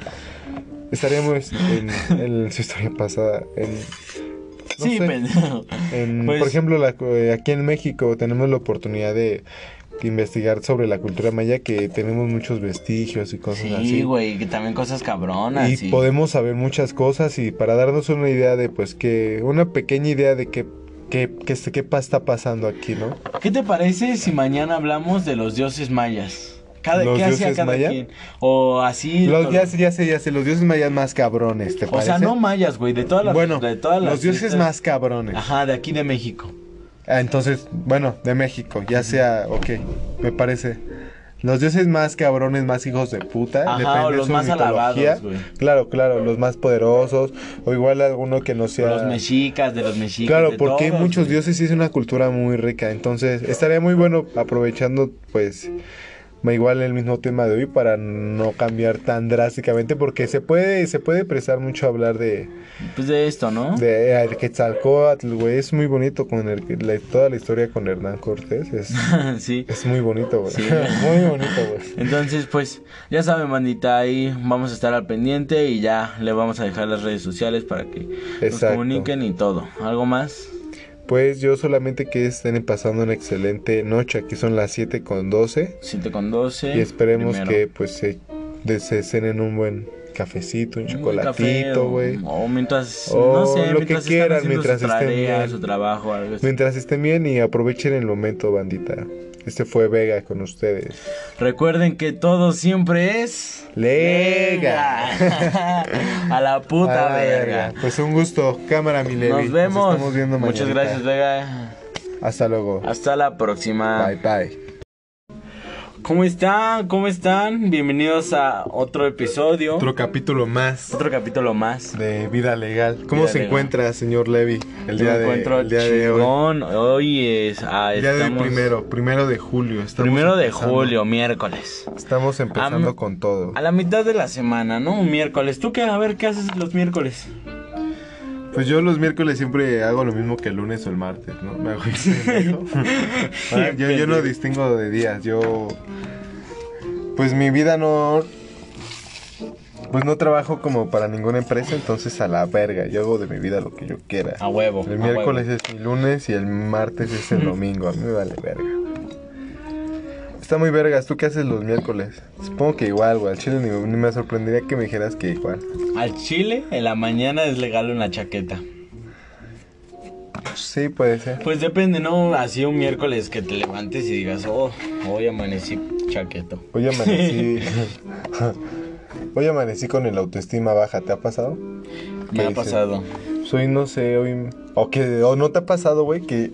Estaríamos en, en su historia pasada, en, no sí, en- Pues- por ejemplo, la- eh, aquí en México tenemos la oportunidad de investigar sobre la cultura maya, que tenemos muchos vestigios y cosas Sí, así. güey, que también cosas cabronas. Y podemos saber muchas cosas y para darnos una idea de, pues, que, una pequeña idea de qué, qué, qué, qué está pasando aquí, ¿no? ¿Qué te parece si mañana hablamos de los dioses mayas? Cada, ¿Los ¿Qué hacía cada maya? quien? O así. Los, ya, sé, ya sé, ya sé, los dioses mayas más cabrones, ¿te O parece? sea, no mayas, güey, de todas las. bueno, de todas las los dioses más cabrones. Ajá, de aquí de México. Ah, entonces, bueno, de México, ya sea, ok, me parece. Los dioses más cabrones, más hijos de puta. Ajá, depende o de los su más mitología. alabados, güey. Claro, claro, los más poderosos. O igual alguno que no sea. Los mexicas, de los mexicas. Claro, de porque hay todos, muchos güey. dioses y es una cultura muy rica. Entonces, estaría muy bueno aprovechando, pues, igual el mismo tema de hoy para no cambiar tan drásticamente, porque se puede, se puede prestar mucho a hablar de, Pues de esto, ¿no? de el Quetzalcóatl, güey. Es muy bonito con el, la- toda la historia con Hernán Cortés. Es, sí. es muy bonito, güey. Sí. muy bonito, güey. Entonces, pues, ya saben, bandita, ahí vamos a estar al pendiente y ya le vamos a dejar las redes sociales para que nos Exacto. comuniquen y todo. ¿Algo más? Pues yo solamente que estén pasando una excelente noche. Aquí son las 7 con 12. 7 con 12. Y esperemos primero. que pues se, se cenen un buen cafecito, un Un chocolatito, o- güey. O mientras, O no sé, lo que mientras quieran, están haciendo mientras su estén bien. su trabajo, algo así. Mientras estén bien y aprovechen el momento, bandita. Este fue Vega con ustedes. Recuerden que todo siempre es... Lega. a la puta A la verga. Pues un gusto. Cámara, mi Levi. Nos vemos. estamos viendo Muchas mañanita. gracias, Vega. Hasta luego. Hasta la próxima. Bye, bye. ¿Cómo están? ¿Cómo están? Bienvenidos a otro episodio. Otro capítulo más Otro capítulo más. de Vida Legal. ¿Cómo Vida se legal. encuentra, señor Levi, el día, de, encuentro el día de hoy? Hoy es. ah, El día de estamos- primero, primero de julio. Estamos primero de empezando. julio, miércoles. Estamos empezando Am- con todo. A la mitad de la semana, ¿no? Un miércoles. ¿Tú qué? A ver, ¿qué haces los miércoles? Pues yo los miércoles siempre hago lo mismo que el lunes o el martes, ¿no? Me hago. Ah, yo, yo no distingo de días, yo... Pues mi vida no... Pues no trabajo como para ninguna empresa, entonces a la verga, yo hago de mi vida lo que yo quiera. A huevo. El a miércoles huevo. es mi lunes y el martes es el domingo, a mí me vale verga. Está muy vergas, ¿tú qué haces los miércoles? Supongo que igual, güey, al chile ni, ni me sorprendería que me dijeras que igual. Al chile, en la mañana es legal una chaqueta. Sí, puede ser. Pues depende, ¿no? Así un miércoles que te levantes y digas, oh, hoy amanecí chaqueto. Hoy amanecí. hoy amanecí con el autoestima baja, ¿te ha pasado? Me ¿Qué ha dices? pasado. Soy, no sé, hoy. O que. O no te ha pasado, güey, que.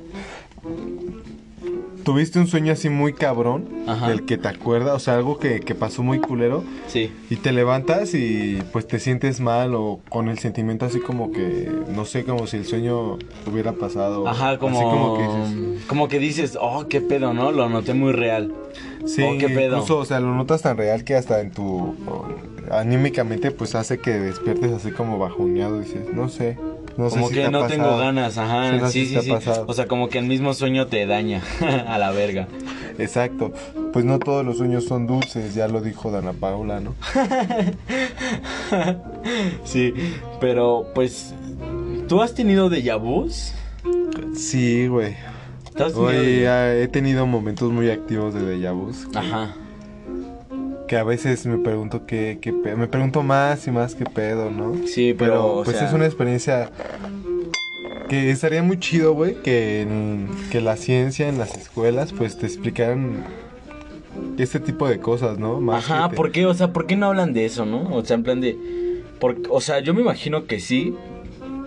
Tuviste un sueño así muy cabrón. Ajá. Del que te acuerdas. O sea, algo que, que pasó muy culero. Sí. Y te levantas y pues te sientes mal o con el sentimiento así como que. No sé, como si el sueño hubiera pasado. Ajá, como, Así como que dices. como que dices, oh, qué pedo, ¿no? Lo noté muy real. Sí, Oh, qué pedo. incluso, o sea, lo notas tan real que hasta en tu o, anímicamente pues hace que despiertes así como bajoneado, dices, no sé, no sé como si que te ha no tengo ganas, ajá. Sí, no Sí, si sí. O sea, como que el mismo sueño te daña a la verga. Exacto. Pues no todos los sueños son dulces, ya lo dijo Dana Paula, ¿no? Sí, pero pues, ¿tú has tenido déjà vus? Sí, güey. ¿Tú has tenido Hoy he tenido momentos muy activos de déjà vus Ajá. Que a veces me pregunto qué, qué pe- me pregunto más y más qué pedo, ¿no? Sí, pero, Pero o pues sea, es una experiencia que estaría muy chido, güey, que, en- que la ciencia en las escuelas pues te explicaran este tipo de cosas, ¿no? Más Ajá, que te- ¿por qué? O sea, ¿por qué no hablan de eso, no? O sea, en plan de... por- o sea, yo me imagino que sí.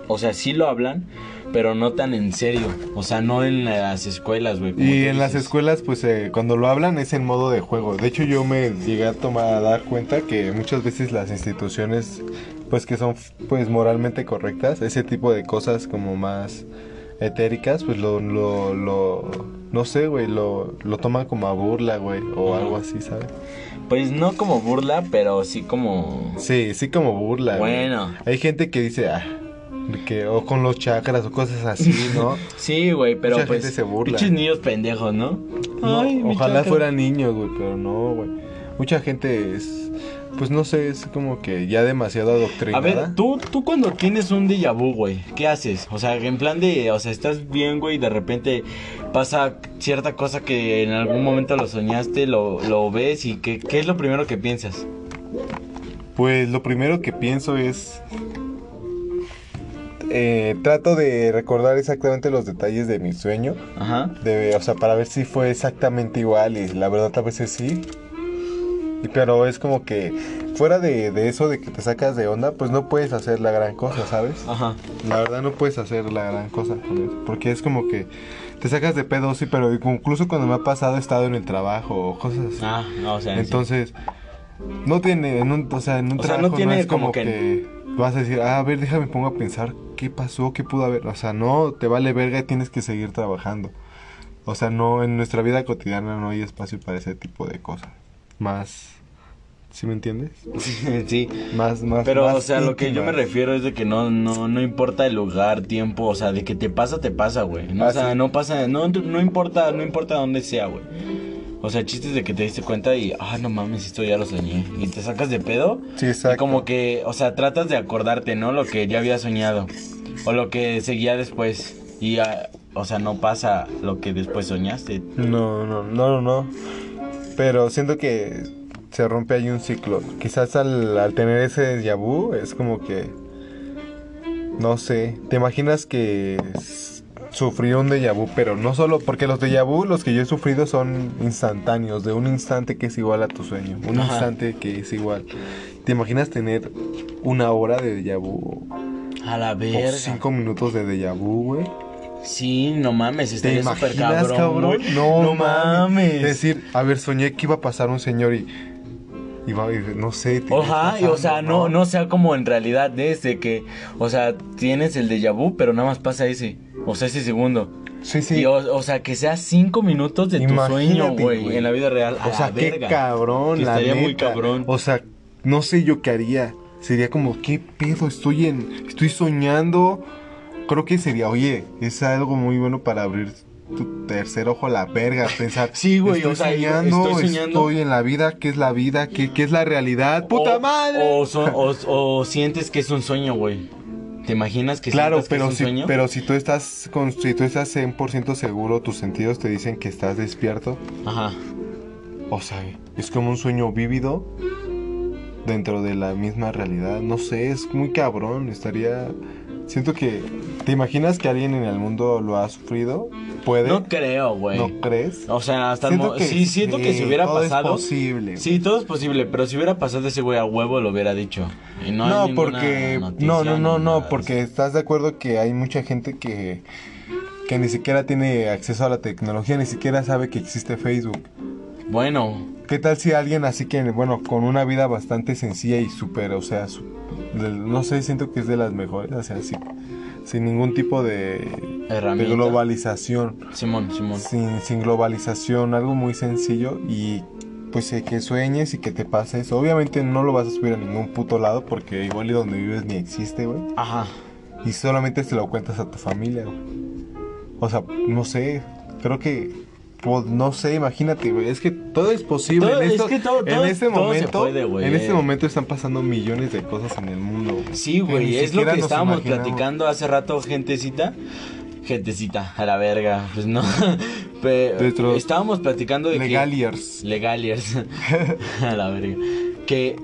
O sea, sí lo hablan, pero no tan en serio. O sea, no en las escuelas, güey. Y en las escuelas, pues eh, cuando lo hablan es en modo de juego. De hecho, yo me llegué a tomar a dar cuenta que muchas veces las instituciones, pues que son pues moralmente correctas, ese tipo de cosas como más etéricas, pues lo, lo, lo no sé, güey, lo, lo toman como a burla, güey, o algo así, ¿sabes? Pues no como burla, pero sí como... Sí, sí como burla, güey. Bueno. Hay gente que dice, ah, que, o con los chakras o cosas así, ¿no? Sí, güey, pero Mucha pues... gente se burla. Pinches niños pendejos, ¿no? No, Ay, ojalá chakra. fueran niños, güey, pero no, güey. Mucha gente es, pues no sé, es como que ya demasiado A adoctrinada. ver, tú, tú cuando tienes un déjà vu, güey, ¿qué haces? O sea, en plan de, o sea, estás bien, güey, y de repente pasa cierta cosa que en algún momento lo soñaste, lo, lo ves y ¿qué, ¿qué es lo primero que piensas? Pues lo primero que pienso es. Eh, trato de recordar exactamente los detalles de mi sueño. Ajá. De, o sea, para ver si fue exactamente igual. Y la verdad, a veces sí. Y, pero es como que. Fuera de, de eso de que te sacas de onda, pues no puedes hacer la gran cosa, ¿sabes? Ajá. La verdad no puedes hacer la gran cosa con eso, porque es como que te sacas de pedo, sí, pero incluso cuando me ha pasado he estado en el trabajo o cosas así. Ah, no, o sea, sí. No tiene, en un, o sea, en un O sea, no trabajo no, tiene es como, como que... que- vas a decir, ah, a ver, déjame pongo a pensar qué pasó, qué pudo haber, o sea, no, te vale verga y tienes que seguir trabajando. O sea, no, en nuestra vida cotidiana no hay espacio para ese tipo de cosas. Más, ¿sí me entiendes? sí. Más, más. Pero, más o sea, lo que yo me refiero es de que no, no, no importa el lugar, tiempo, o sea, de que te pasa, te pasa, güey. No, Ah, o sea, sí. no pasa, no, no importa, no importa dónde sea, güey. O sea, chistes de que te diste cuenta y, ah, no mames, esto ya lo soñé. Y te sacas de pedo. Sí, Y exacto. como que, o sea, tratas de acordarte, ¿no? Lo que ya había soñado. O lo que seguía después. Y, ah, o sea, no pasa lo que después soñaste. No, no, no, no, no. Pero siento que se rompe ahí un ciclo. Quizás al, al tener ese déjà vu es como que... No sé, te imaginas que sufrí un déjà vu, pero no solo porque los déjà vu, los que yo he sufrido son instantáneos, de un instante que es igual a tu sueño, un Ajá. instante que es igual. ¿Te imaginas tener una hora de déjà vu A la o verga. cinco minutos de déjà vu, güey? Sí, no mames, ¿Te estaría súper cabrón. cabrón? No, no mames. Es decir, a ver, soñé que iba a pasar un señor y. Y no sé. iba y o sea, pasando, no, no sea como en realidad es de que, o sea, tienes el déjà vu, pero nada más pasa ese, o sea, ese segundo. Sí, sí. Y, o, o sea, que sea cinco minutos de tu sueño, güey, en la vida real. o sea, qué verga. cabrón, Que la estaría muy cabrón. O sea, no sé yo qué haría. Sería como, ¿qué pedo? Estoy en. Estoy soñando. Creo que sería, oye, es algo muy bueno para abrir tu tercer ojo a la verga. Pensar, Sí, güey, estoy o sea, yo soñando, estoy soñando. estoy en la vida, ¿qué es la vida? ¿Qué, qué es la realidad? ¡Puta O- madre! O, son- o- o sientes que es un sueño, güey. ¿Te imaginas que Claro, sientas que pero es un si, sueño? pero si tú estás con, si tú estás 100% seguro, tus sentidos te dicen que estás despierto. Ajá. O sea, es como un sueño vívido dentro de la misma realidad. No sé, es muy cabrón. Estaría. Siento que. ¿Te imaginas que alguien en el mundo lo ha sufrido? ¿Puede? No creo, güey. ¿No crees? O sea, hasta el Siento mo- que sí, siento que si hubiera todo es pasado. posible. Sí, todo es posible, pero si hubiera pasado ese güey a huevo lo hubiera dicho. Y no, No, hay porque. noticia No, no, no, no, porque estás de acuerdo que hay mucha gente que. que ni siquiera tiene acceso a la tecnología, ni siquiera sabe que existe Facebook. Bueno, ¿Qué tal si alguien así que, bueno, con una vida bastante sencilla y súper, o sea, su- no sé, siento que es de las mejores, o sea, sí, sin ningún tipo de, de globalización, Simón, Simón. sin, sin globalización, algo muy sencillo y pues eh, que sueñes y que te pases. Obviamente no lo vas a subir a ningún puto lado porque igual y donde vives ni existe, güey. Ajá. Y solamente se lo cuentas a tu familia, güey. O sea, no sé, creo que, pues, no sé, imagínate, güey. Es que todo es posible. Todo- en es que todo- en todo- este momento, puede, güey. en este momento están pasando millones de cosas en el mundo. güey, Sí, que güey, es lo que estábamos imaginamos. platicando hace rato, gentecita. Gentecita, a la verga, pues no. Pe- Nuestros estábamos platicando de que... Legaliers. Legaliers. a la verga. Que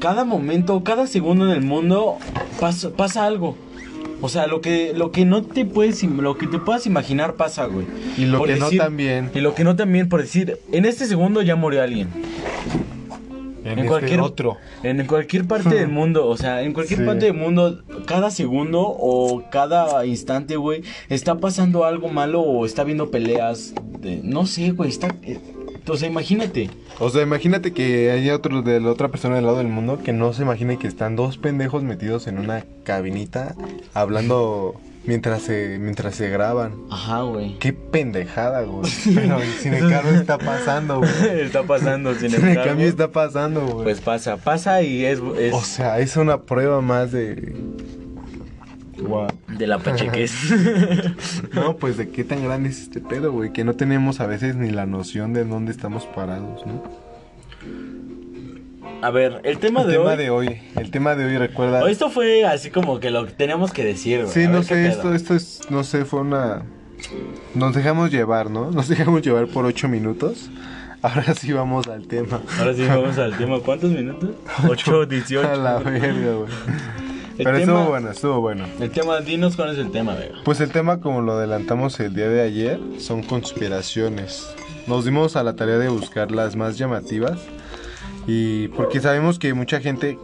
cada momento, cada segundo en el mundo pasa, pasa algo. O sea, lo que, lo que no te puedes, lo que te puedas imaginar pasa, güey. Y lo Por que decir- no también. Y lo que no también, por decir, en este segundo ya murió alguien. En, en este cualquier- otro. En cualquier parte del mundo, o sea, en cualquier Sí. parte del mundo, cada segundo o cada instante, güey, está pasando algo malo o está viendo peleas. de- no sé, güey, está. O sea, imagínate. O sea, imagínate que haya otro de la otra persona del lado del mundo que no se imagine que están dos pendejos metidos en una cabinita hablando mientras se, mientras se graban. Ajá, güey. Qué pendejada, güey. Pero sin embargo está pasando, güey. está pasando, sin Sin embargo. cambio está pasando, güey. Pues pasa, pasa y es, es o sea, es una prueba más de... Wow. de la pachequez. No, pues de qué tan grande es este pedo, güey. Que no tenemos a veces ni la noción de dónde estamos parados, ¿no? A ver, el tema El de tema hoy. de hoy. El tema de hoy, recuerda. o Esto fue así como que lo que teníamos que decir, güey. Sí, A no sé, esto, esto es, no sé, fue una... Nos dejamos llevar, ¿no? Nos dejamos llevar por ocho minutos. Ahora sí vamos al tema. Ahora sí vamos al tema. ¿Cuántos minutos? 8, 18. A la verga, güey. Pero tema- estuvo bueno, estuvo bueno. El tema, dinos cuál es el tema, vega. Pues el tema, como lo adelantamos el día de ayer, son conspiraciones. Nos dimos a la tarea de buscar las más llamativas. Y porque sabemos que mucha gente,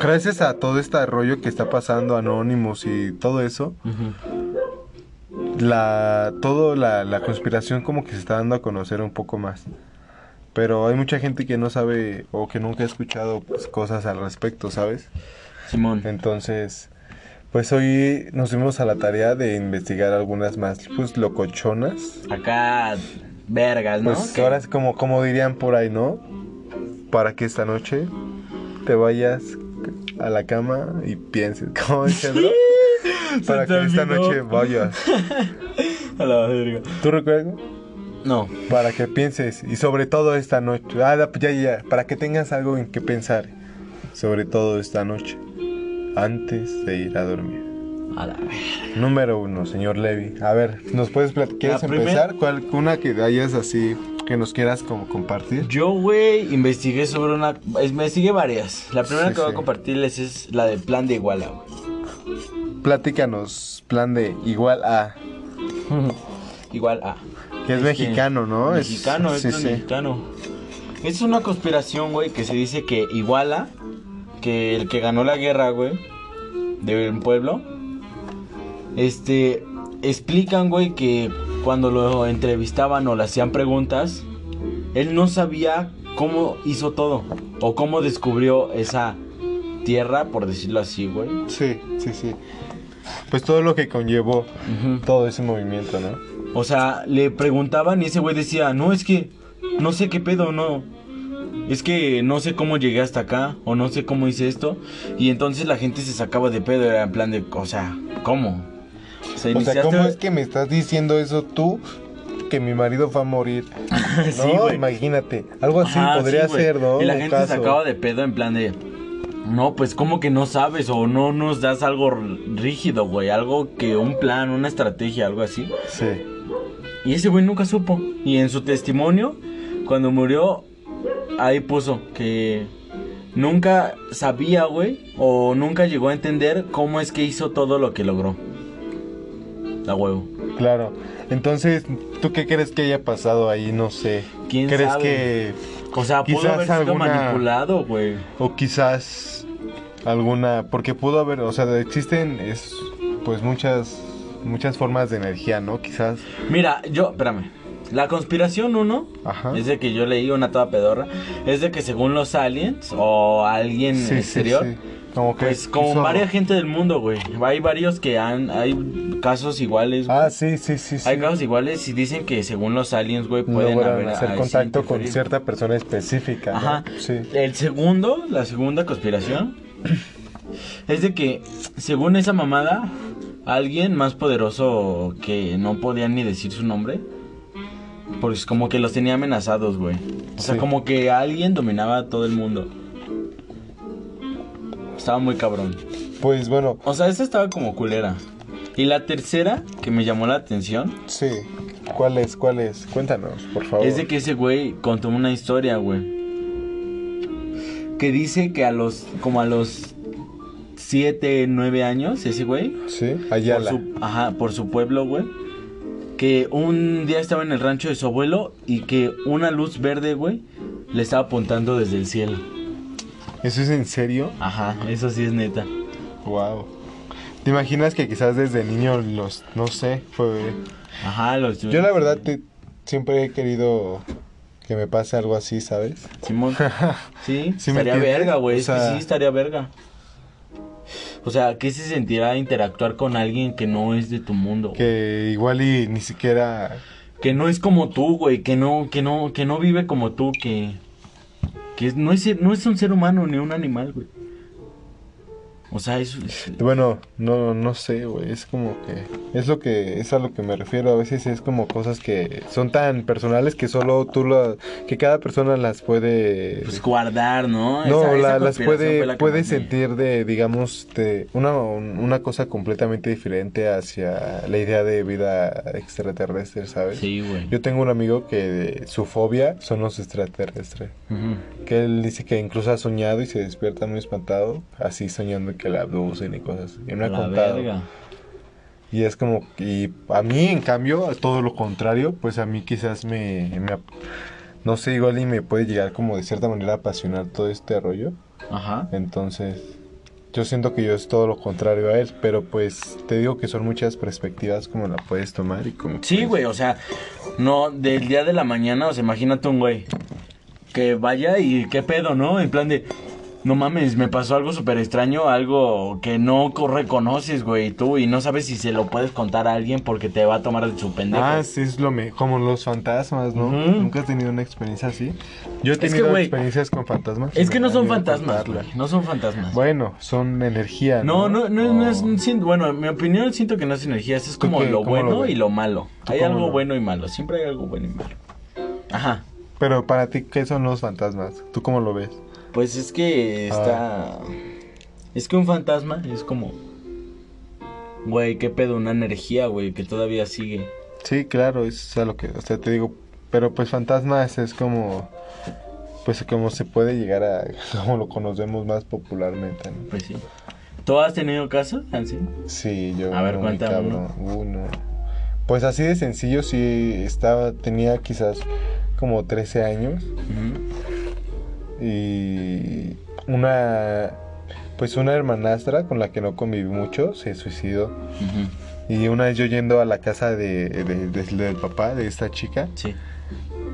gracias a todo este rollo que está pasando, Anonymous y todo eso, la, todo la, la conspiración como que se está dando a conocer un poco más. Pero hay mucha gente que no sabe o que nunca ha escuchado pues, cosas al respecto, ¿sabes? Simón. Entonces, pues hoy nos dimos a la tarea de investigar algunas más, pues locochonas. Acá, vergas, ¿no? Pues Que- ahora es como, como dirían por ahí, ¿no? Para que esta noche te vayas a la cama y pienses, ¿cómo? Para que esta noche vayas. A la verga. ¿Tú recuerdas? No. Para que pienses y sobre todo esta noche. Ah, la- ya, ya, para que tengas algo en que pensar. Sobre todo esta noche. Antes de ir a dormir. A la verga. Número uno, señor Levi. A ver, ¿nos puedes platicar? ¿Quieres empezar? ¿Cuál, una que hayas así, que nos quieras como compartir? Yo, güey, investigué sobre una. es- Investigué varias. La primera Sí, que voy sí. a compartirles es la del plan de Iguala, güey. Platícanos, plan de igual a, Igual a. que es Este, mexicano, ¿no? Es- Mexicano, es sí. mexicano. Es una conspiración, güey, que se dice que Iguala, que el que ganó la guerra, güey, de un pueblo, este, explican, güey, que cuando lo entrevistaban o le hacían preguntas, él no sabía cómo hizo todo o cómo descubrió esa tierra, por decirlo así, güey. Sí, sí, sí. Pues todo lo que conllevó todo ese movimiento, ¿no? O sea, le preguntaban y ese güey decía, no, es que no sé qué pedo, no. Es que no sé cómo llegué hasta acá o no sé cómo hice esto. Y entonces la gente se sacaba de pedo, era en plan de, o sea, ¿cómo? O sea, O sea, iniciaste- ¿cómo es que me estás diciendo eso tú? Que mi marido fue a morir. Sí, no, imagínate. Algo así Ajá, podría sí, ser, ¿no? Y la Un gente se caso. sacaba de pedo en plan de, no, pues como que no sabes o no nos das algo rígido, güey. Algo que un plan, una estrategia, algo así. Sí. Y ese güey nunca supo. Y en su testimonio, cuando murió, ahí puso que nunca sabía, güey, o nunca llegó a entender cómo es que hizo todo lo que logró. La huevo. Claro. Entonces, ¿tú qué crees que haya pasado ahí? No sé. ¿Quién ¿Crees sabe? que O sea, pudo Quizás haber sido alguna- manipulado, güey. o quizás alguna porque pudo haber, o sea, existen es pues muchas muchas formas de energía, ¿no? Quizás. Mira, yo, espérame. La conspiración uno Ajá. es de que yo leí una toda pedorra, es de que según los aliens o alguien Sí, exterior, sí. Como que pues como hizo- varias gente del mundo, güey. Hay varios que han, hay casos iguales. güey. Ah, sí, sí, sí, sí. Hay casos iguales y dicen que según los aliens, güey, pueden haber hacer contacto con cierta persona específica. ¿no? Ajá. Sí. El segundo, la segunda conspiración es de que según esa mamada alguien más poderoso que no podían ni decir su nombre pues como que los tenía amenazados, güey. O sea, Sí. como que alguien dominaba a todo el mundo. Estaba muy cabrón. Pues bueno, O sea, esa estaba como culera. Y la tercera que me llamó la atención sí. ¿Cuál es? ¿Cuál es? Cuéntanos, por favor. Es de que ese güey contó una historia, güey. Que dice que a los, como a los 7, 9 años, ese güey, Sí, por Ayala. su, ajá, por su pueblo, güey, que un día estaba en el rancho de su abuelo y que una luz verde, güey, le estaba apuntando desde el cielo. ¿Eso es en serio? Ajá, eso sí es neta. Wow. ¿Te imaginas que quizás desde niño los, no sé, fue... Ajá, los Yo la verdad te, siempre he querido que me pase algo así, ¿sabes? Simón. Sí, ¿Sí me estaría verga, güey. O sea- sí, estaría verga. O sea, ¿qué se sentirá interactuar con alguien que no es de tu mundo? güey? Que igual y ni siquiera... Que no es como tú, güey, que no, que no, que no vive como tú, que, que no es, no es un ser humano ni un animal, güey. O sea, es, Bueno, no, no sé, güey, es como que... Es lo que... Es a lo que me refiero, a veces es como cosas que son tan personales que solo tú lo... Que cada persona las puede... pues, guardar, ¿no? No, Esa- esa la- las puede, la puede sentir de, digamos, de una, una cosa completamente diferente hacia la idea de vida extraterrestre, ¿sabes? Sí, güey. Yo tengo un amigo que su fobia son los extraterrestres. Que él dice que incluso ha soñado y se despierta muy espantado, así soñando que la abducen y cosas. Y me ha contado. verga. Y es como, y a mí en cambio, todo lo contrario, pues a mí quizás me, no sé, igual y me puede llegar como de cierta manera a apasionar todo este rollo. Ajá. Entonces, yo siento que yo es todo lo contrario a él, pero pues te digo que son muchas perspectivas como la puedes tomar y como... Sí, güey, o sea, no, del día de la mañana, o sea, imagínate un güey que vaya y qué pedo, ¿no? En plan de, no mames, me pasó algo súper extraño, algo que no co- reconoces, güey, tú, y no sabes si se lo puedes contar a alguien porque te va a tomar de su pendejo. Ah, sí, es lo me... Como los fantasmas, ¿no? Nunca has tenido una experiencia así. Yo he que, tenido experiencias con fantasmas. es que no son fantasmas, güey, no son fantasmas. Bueno, son energía, no, ¿no? no, no, no es, O- siento- bueno, en mi opinión siento que no es energías, es ¿Tú como lo ¿Cómo lo bueno y lo malo. ¿Tú Hay algo bueno y malo, siempre hay algo bueno y malo. Ajá. Pero para ti, ¿qué son los fantasmas? ¿Tú cómo lo ves? Pues es que está. Es que un fantasma es como. Güey, qué pedo, una energía, güey, que todavía sigue. Sí, claro, es a lo que, o sea, te digo, pero pues fantasmas es como, pues como se puede llegar a, como lo conocemos más popularmente, ¿no? Pues sí. ¿Tú has tenido casos así? Sí, yo. A ver, uno cuéntame cabrón, uno. Pues así de sencillo, sí, estaba, tenía quizás como 13 años y una, pues una hermanastra con la que no conviví mucho se suicidó. Y una vez yo yendo a la casa de, de- de- del papá de esta chica, Sí.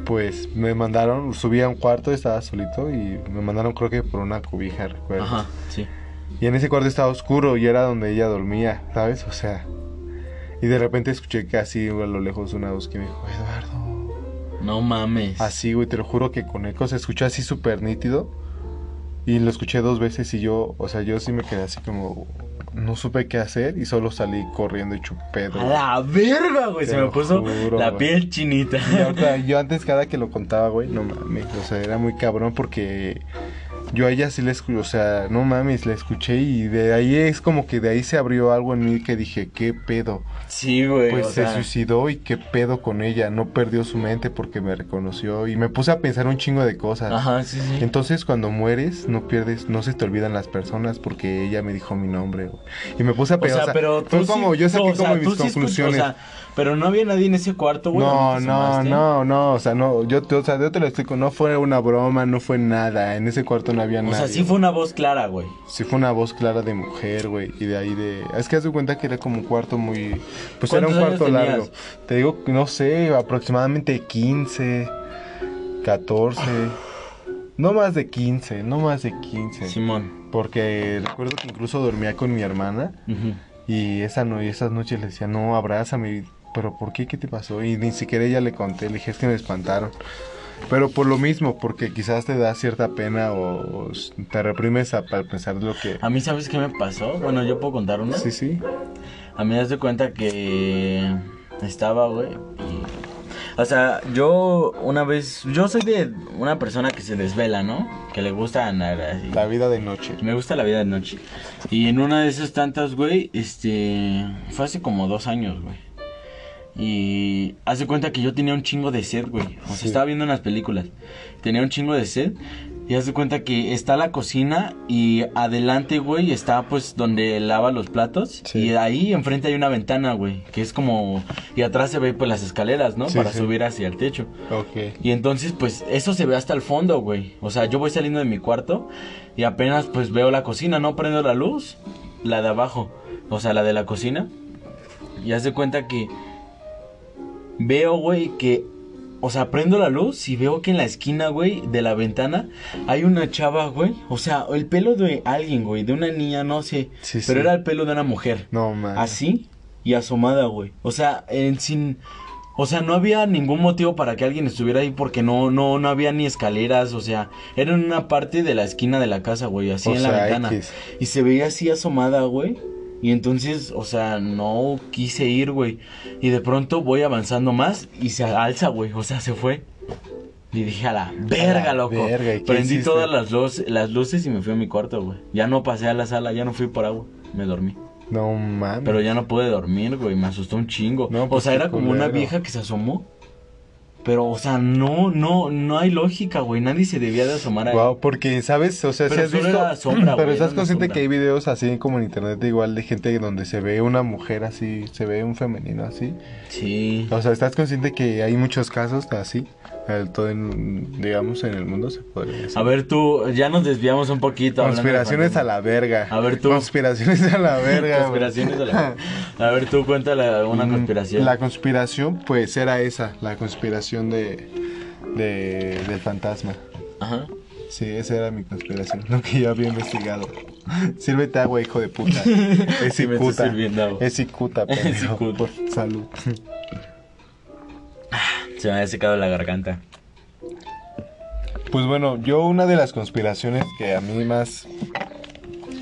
pues me mandaron, subí a un cuarto, estaba solito y me mandaron creo que por una cobija, recuerdo. Ajá, sí. Y en ese cuarto estaba oscuro y era donde ella dormía, ¿sabes? O sea, y de repente escuché casi a lo lejos una voz que me dijo, Eduardo. No mames. Así, güey, te lo juro que con eco se escuchó así súper nítido. Y lo escuché dos veces y yo, o sea, yo sí me quedé así como, no supe qué hacer y solo salí corriendo y chupé. A la verga, güey. Se me puso juro, la piel chinita. Y ahorita, yo antes cada que lo contaba, güey, no mames, o sea, era muy cabrón porque yo a ella sí le escuché, o sea, no mames, la escuché y de ahí es como que de ahí se abrió algo en mí que dije, ¿qué pedo? Sí, güey. Pues o se sea, suicidó y qué pedo con ella, no perdió su mente porque me reconoció y me puse a pensar un chingo de cosas. Ajá, sí, sí. Entonces cuando mueres no pierdes, no se te olvidan las personas porque ella me dijo mi nombre. güey. Y me puse a O pensar, sea, pero tú fue como sí- yo saqué o sea, como tú mis conclusiones. Pero no había nadie en ese cuarto, güey. ¿o No, no, no, no, o sea, no, yo, te- o sea, yo te lo explico, no fue una broma, no fue nada, en ese cuarto no había O nadie. sea, sí fue una voz clara, güey. Sí fue una voz clara de mujer, güey, y de ahí de... Es que haz de cuenta que era como un cuarto muy... Pues era un ¿Cuántos años cuarto largo. Te digo, no sé, aproximadamente 15, 14, no más de 15, no más de 15. Simón. Porque recuerdo que incluso dormía con mi hermana y esa no, y esas noches le decía, no, abrázame, pero ¿por qué? ¿Qué te pasó? Y ni siquiera ella le conté, le dije, es que me espantaron. Pero por lo mismo, porque quizás te da cierta pena o, o te reprimes a, al pensar lo que... A mí, ¿sabes qué me pasó? Bueno, yo puedo contar una. Sí, sí. A mí, das de cuenta que estaba, güey. y- O sea, yo una vez. Yo soy de una persona que se desvela, ¿no? Que le gusta andar así. La vida de noche. Me gusta la vida de noche. Y en una de esas tantas, güey, este. Fue hace como dos años, güey. Y hace cuenta que yo tenía un chingo de sed, güey. O sea, Sí. estaba viendo unas películas. Tenía un chingo de sed. Y hace cuenta que está la cocina y adelante, güey, está pues donde lava los platos. Sí. Y ahí enfrente hay una ventana, güey. Que es como... Y atrás se ve pues las escaleras, ¿no? Sí, Para subir hacia el techo. Ok. Y entonces, pues, eso se ve hasta el fondo, güey. O sea, yo voy saliendo de mi cuarto y apenas, pues, veo la cocina, no prendo la luz, la de abajo, o sea, la de la cocina. Y hace cuenta que veo, güey, que o sea, prendo la luz y veo que en la esquina, güey, de la ventana hay una chava, güey. O sea, el pelo de alguien, güey, de una niña, no sé. Sí, pero sí. era el pelo de una mujer. No, man. Así y asomada, güey. O sea, en sin. O sea, no había ningún motivo para que alguien estuviera ahí porque no, no, no había ni escaleras, o sea, era en una parte de la esquina de la casa, güey, así O en la ventana. X. Y se veía así asomada, güey. Y entonces, o sea, no quise ir, güey. Y de pronto voy avanzando más y se alza, güey. O sea, se fue. Y dije, a la verga, loco. verga, ¿y qué Prendí hiciste? todas las, luz- las luces y me fui a mi cuarto, güey. Ya no pasé a la sala, ya no fui por agua. Me dormí. No mames. Pero ya no pude dormir, güey. Me asustó un chingo. No, o pues sea, era como una vieja que se asomó. Pero, o sea, no, no, no hay lógica, güey. Nadie se debía de asomar ahí. Wow, porque, ¿sabes? O sea, si has visto... sombra, pero estás consciente sombra. que hay videos así como en internet igual de gente donde se ve una mujer así, se ve un femenino así. Sí. O sea, ¿estás consciente que hay muchos casos así? Todo en, digamos, en el mundo se podría decir. A ver, tú, ya nos desviamos un poquito. Conspiraciones a la verga. A ver, tú. Conspiraciones a la verga. Conspiraciones a la... A ver, tú cuéntale una Mm, conspiración. La conspiración, pues era esa, la conspiración de, de del fantasma. Ajá. Sí, esa era mi conspiración, lo que yo había investigado. Sírvete agua, hijo de puta. Es Sí, agua. Es pendejo. cicuta. Por salud. Se me había secado la garganta. Pues bueno, yo una de las conspiraciones que a mí más...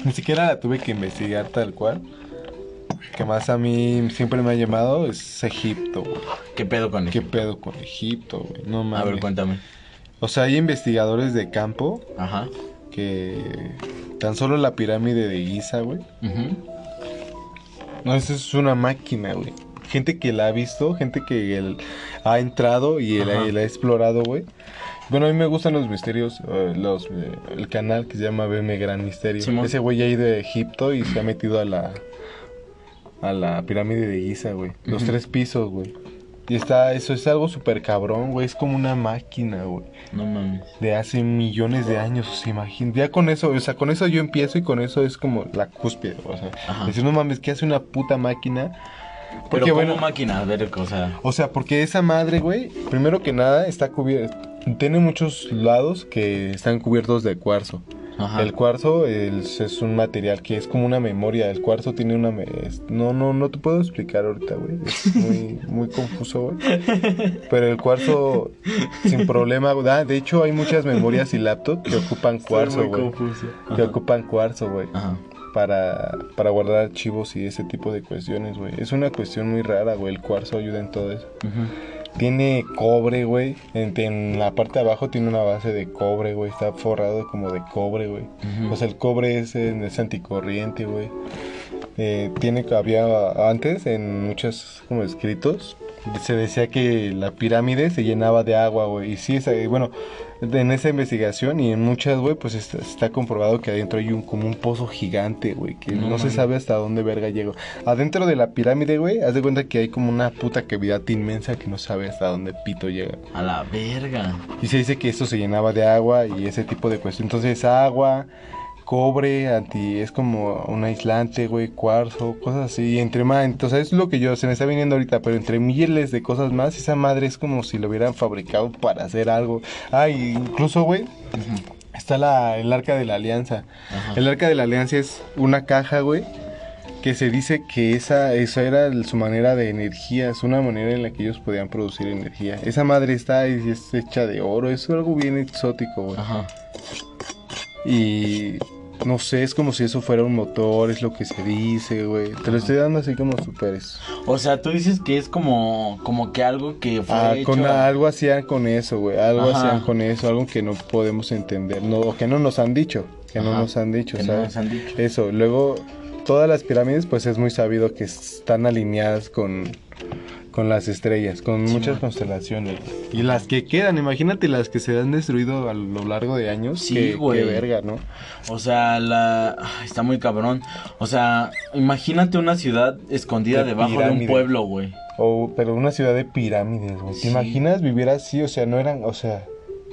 Ni siquiera la tuve que investigar tal cual. Que más a mí siempre me ha llamado es Egipto, güey. ¿Qué pedo con ¿Qué eso? pedo con Egipto, güey? No mames. A ver, cuéntame. O sea, hay investigadores de campo Ajá. que tan solo la pirámide de Giza, güey. Ujú. No, eso es una máquina, güey. Gente que la ha visto, gente que el- ha entrado y la, ha explorado, güey. Bueno, a mí me gustan los misterios, eh, los, eh, el canal que se llama BM Gran Misterio. Simón. Ese güey ha ido a Egipto y se ha metido a la a la pirámide de Giza, güey. Los Ujú. tres pisos, güey. Y está, eso es algo súper cabrón, güey. Es como una máquina, güey. No mames. De hace millones de años, se imagina. Ya con eso, o sea, con eso yo empiezo y con eso es como la cúspide, o sea. Ajá. Decir, no mames, ¿qué hace una puta máquina? Pero Porque como bueno, máquina, a ver, o sea... o sea, porque esa madre, güey, primero que nada está cubierta, tiene muchos lados que están cubiertos de cuarzo. Ajá. El cuarzo es, es un material que es como una memoria. El cuarzo tiene una... me- es- no, no, no te puedo explicar ahorita, güey. Es muy, muy confuso, güey. Pero el cuarzo, sin problema, güey. Ah, de hecho, hay muchas memorias y laptops que ocupan cuarzo, güey. confuso. Que ocupan cuarzo, güey. Para, para guardar archivos y ese tipo de cuestiones, güey. Es una cuestión muy rara, güey. El cuarzo ayuda en todo eso. Tiene cobre, güey. En, en la parte de abajo tiene una base de cobre, güey. Está forrado como de cobre, güey. O sea, el cobre es, es anticorriente, güey. Eh, tiene, había antes en muchos como escritos, se decía que la pirámide se llenaba de agua, güey. Y sí, esa- bueno, en esa investigación y en muchas, güey, pues está, está comprobado que adentro hay un como un pozo gigante, güey, que No no, se sabe hasta dónde verga llegó. Adentro de la pirámide, güey, haz de cuenta que hay como una puta cavidad inmensa que no sabe hasta dónde pito llega. A la verga. Y se dice que esto se llenaba de agua y ese tipo de cuestiones. Entonces, agua, cobre, anti, es como un aislante, güey, cuarzo, cosas así. Y entre más, entonces es lo que yo, se me está viniendo ahorita, pero entre miles de cosas más, esa madre es como si lo hubieran fabricado para hacer algo. Ah, y incluso, güey, está la, el arca de la alianza. El arca de la alianza es una caja, güey. Que se dice que esa, esa era su manera de energía, es una manera en la que ellos podían producir energía. Esa madre está y es hecha de oro, es algo bien exótico, güey. Ajá. Y no sé, es como si eso fuera un motor, es lo que se dice, güey. Te lo estoy dando así como super es- O sea, tú dices que es como, como que algo que fue Ah, hecho... con algo hacían con eso, güey. Algo Ajá. hacían con eso, algo que no podemos entender, no, o que no nos han dicho, que no nos han dicho, que no ¿sabes? nos han dicho. Eso, luego todas las pirámides pues es muy sabido que están alineadas con, con las estrellas, con Sí, muchas man. constelaciones. Y las que quedan, imagínate las que se han destruido a lo largo de años. Sí, güey. qué verga, ¿no? O sea, la... ay, está muy cabrón. O sea, imagínate una ciudad escondida De debajo de un pueblo, güey. O, pero una ciudad de pirámides, güey. ¿Te Sí. imaginas vivir así? O sea, no eran, o sea,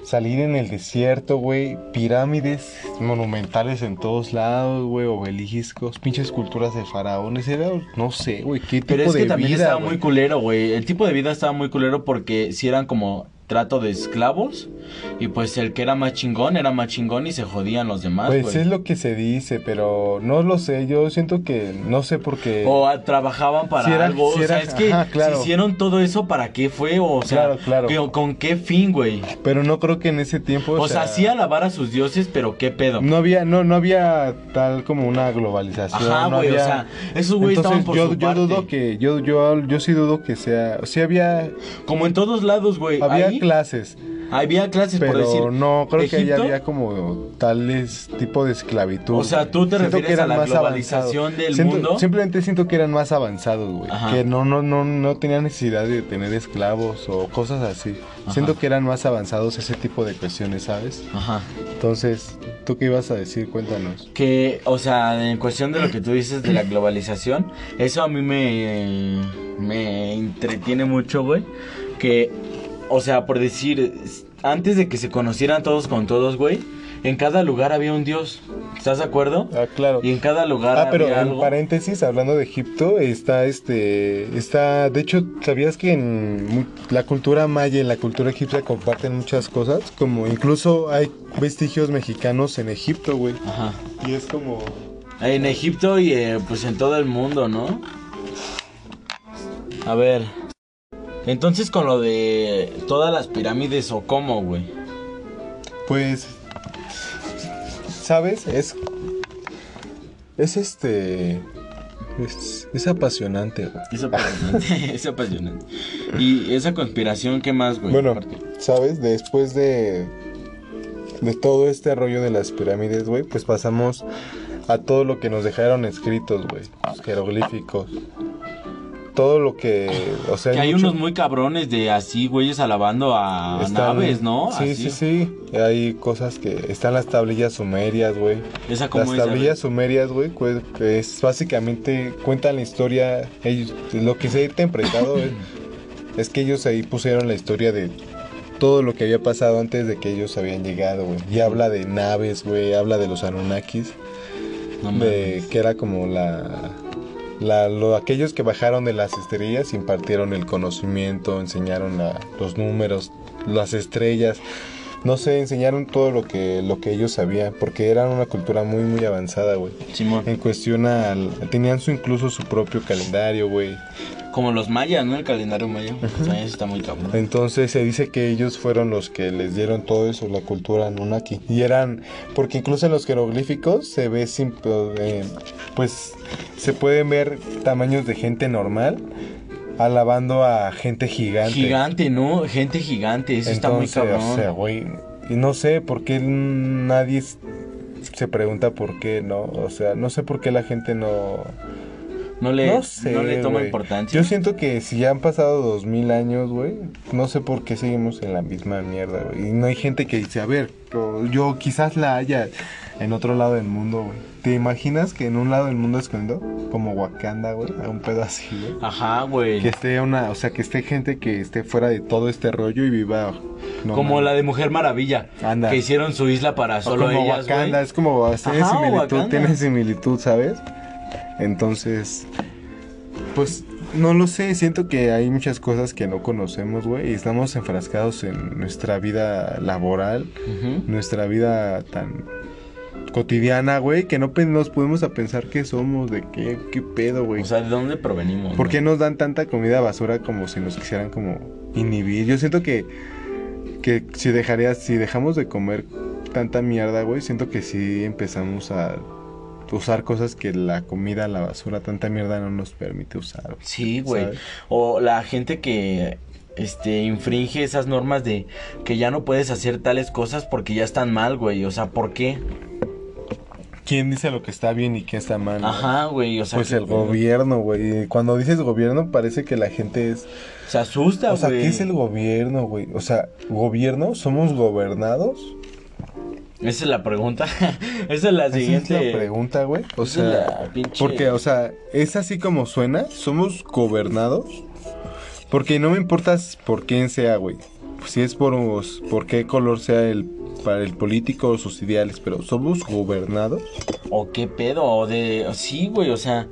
salir en el desierto, güey, pirámides monumentales en todos lados, güey, obeliscos, pinches esculturas de faraones, era, no sé, güey, qué tipo Pero es que también vida, estaba muy culero, güey. El tipo de vida estaba muy culero porque si eran como trato de esclavos y pues el que era más chingón era más chingón y se jodían los demás, Pues güey. es lo que se dice, pero no lo sé, yo siento que no sé por qué. O a- trabajaban para Si era- algo. si o sea, era- es que ajá, claro. si hicieron todo eso, ¿para qué fue? O sea, Claro, claro. ¿qué- ¿con qué fin, güey? Pero no creo que en ese tiempo. O sea, sí alabar a sus dioses, pero qué pedo. No había, no, no había tal como una globalización. Ajá, no güey, o sea, esos güeyes estaban por yo, su yo parte. dudo que, yo, yo, yo sí dudo que sea, sí había, Como en todos lados, güey. había ahí clases, había clases, por decir. pero no creo que Egipto, había como tales tipo de esclavitud. O sea, ¿tú te Siento refieres a la más globalización del Siento- mundo? Simplemente siento que eran más avanzados, güey. Que no, no, no, no tenían necesidad de tener esclavos o cosas así. Ajá. Siento que eran más avanzados ese tipo de cuestiones, ¿sabes? Ajá. Entonces, ¿tú qué ibas a decir? Cuéntanos. Que, o sea, en cuestión de lo que tú dices de la globalización, eso a mí me, me entretiene mucho, güey. Que, o sea, por decir, antes de que se conocieran todos con todos, güey, en cada lugar había un dios. ¿Estás de acuerdo? Ah, claro. Y en cada lugar Ah, pero había en paréntesis, hablando de Egipto, está este, está, de hecho, ¿sabías que en la cultura maya y en la cultura egipcia comparten muchas cosas? Como incluso hay vestigios mexicanos en Egipto, güey. Ajá. Y es como... En Egipto y eh, pues en todo el mundo, ¿no? A ver. Entonces con lo de todas las pirámides o cómo, güey. Pues, ¿sabes? Es, es este, es, es apasionante, güey. Es apasionante, es apasionante. Y esa conspiración, ¿qué más, güey? Bueno, Aparte. ¿sabes? Después de de todo este rollo de las pirámides, güey, pues pasamos a todo lo que nos dejaron escritos, güey, los jeroglíficos. Todo lo que, o sea, Que hay mucho- unos muy cabrones de así, güeyes, alabando a están- naves, ¿no? Sí, Así. sí, sí. Hay cosas que están las tablillas sumerias, güey. Esa como Las es, tablillas sumerias, güey, que es básicamente cuentan la historia, ellos, lo que se ha interpretado es, es que ellos ahí pusieron la historia de todo lo que había pasado antes de que ellos habían llegado, güey. Y habla de naves, güey, habla de los Anunnakis, No de que era como la, la lo- aquellos que bajaron de las estrellas, impartieron el conocimiento, enseñaron la- los números, las estrellas. No sé, enseñaron todo lo que lo que ellos sabían, porque eran una cultura muy muy avanzada, güey. Simón. En cuestión al tenían su incluso su propio calendario, güey. Como los mayas, ¿no? El calendario maya. Sea, eso está muy cabrón. Entonces se dice que ellos fueron los que les dieron todo eso, la cultura Anunnaki. Y eran, porque incluso en los jeroglíficos se ve, sim- eh, pues se pueden ver tamaños de gente normal alabando a gente gigante. Gigante, ¿no? Gente gigante, eso está muy Entonces, cabrón. o sea, güey, y no sé por qué nadie se pregunta por qué, ¿no? O sea, no sé por qué la gente no... no le, no sé, no le toma importancia. Yo siento que si ya han pasado dos mil años, güey, no sé por qué seguimos en la misma mierda, güey. Y no hay gente que dice, a ver, yo quizás la haya en otro lado del mundo, güey. ¿Te imaginas que en un lado del mundo escondido, como Wakanda, güey, a un pedo así, güey? Ajá, güey. Que esté una, o sea, que esté gente que esté fuera de todo este rollo y viva. no como la de Mujer Maravilla. Anda. Que hicieron su isla para O solo como ellas, Wakanda, es como tiene Ajá, similitud, Wakanda. tiene similitud, ¿sabes? Entonces, pues no lo sé, siento que hay muchas cosas que no conocemos, güey, y estamos enfrascados en nuestra vida laboral, nuestra vida tan cotidiana, güey, que no nos podemos a pensar qué somos, de qué, qué pedo, güey. O sea, ¿de dónde provenimos? ¿Por no? qué nos dan tanta comida basura como si nos quisieran como inhibir? Yo siento que, que si dejarías, si dejamos de comer tanta mierda, güey, siento que sí empezamos a usar cosas que la comida, la basura, tanta mierda no nos permite usar. güey. Sí, güey. ¿Sabes? O la gente que este infringe esas normas de que ya no puedes hacer tales cosas porque ya están mal, güey. O sea, ¿por qué? ¿Quién dice lo que está bien y qué está mal? Ajá, güey. O sea, Pues el gobierno, güey. Cuando dices gobierno parece que la gente es... Se asusta, O sea, güey. ¿qué es el gobierno, güey? O sea, ¿gobierno? ¿Somos gobernados? Esa es la pregunta. Esa es la Esa siguiente. es la pregunta, güey. O Esa es sea, la pinche- porque, o sea, es así como suena. Somos gobernados. Porque no me importa por quién sea, güey. Si es por, por qué color sea el para el político o sus ideales, pero somos gobernados. ¿O qué pedo? O de... Sí, güey, o sea...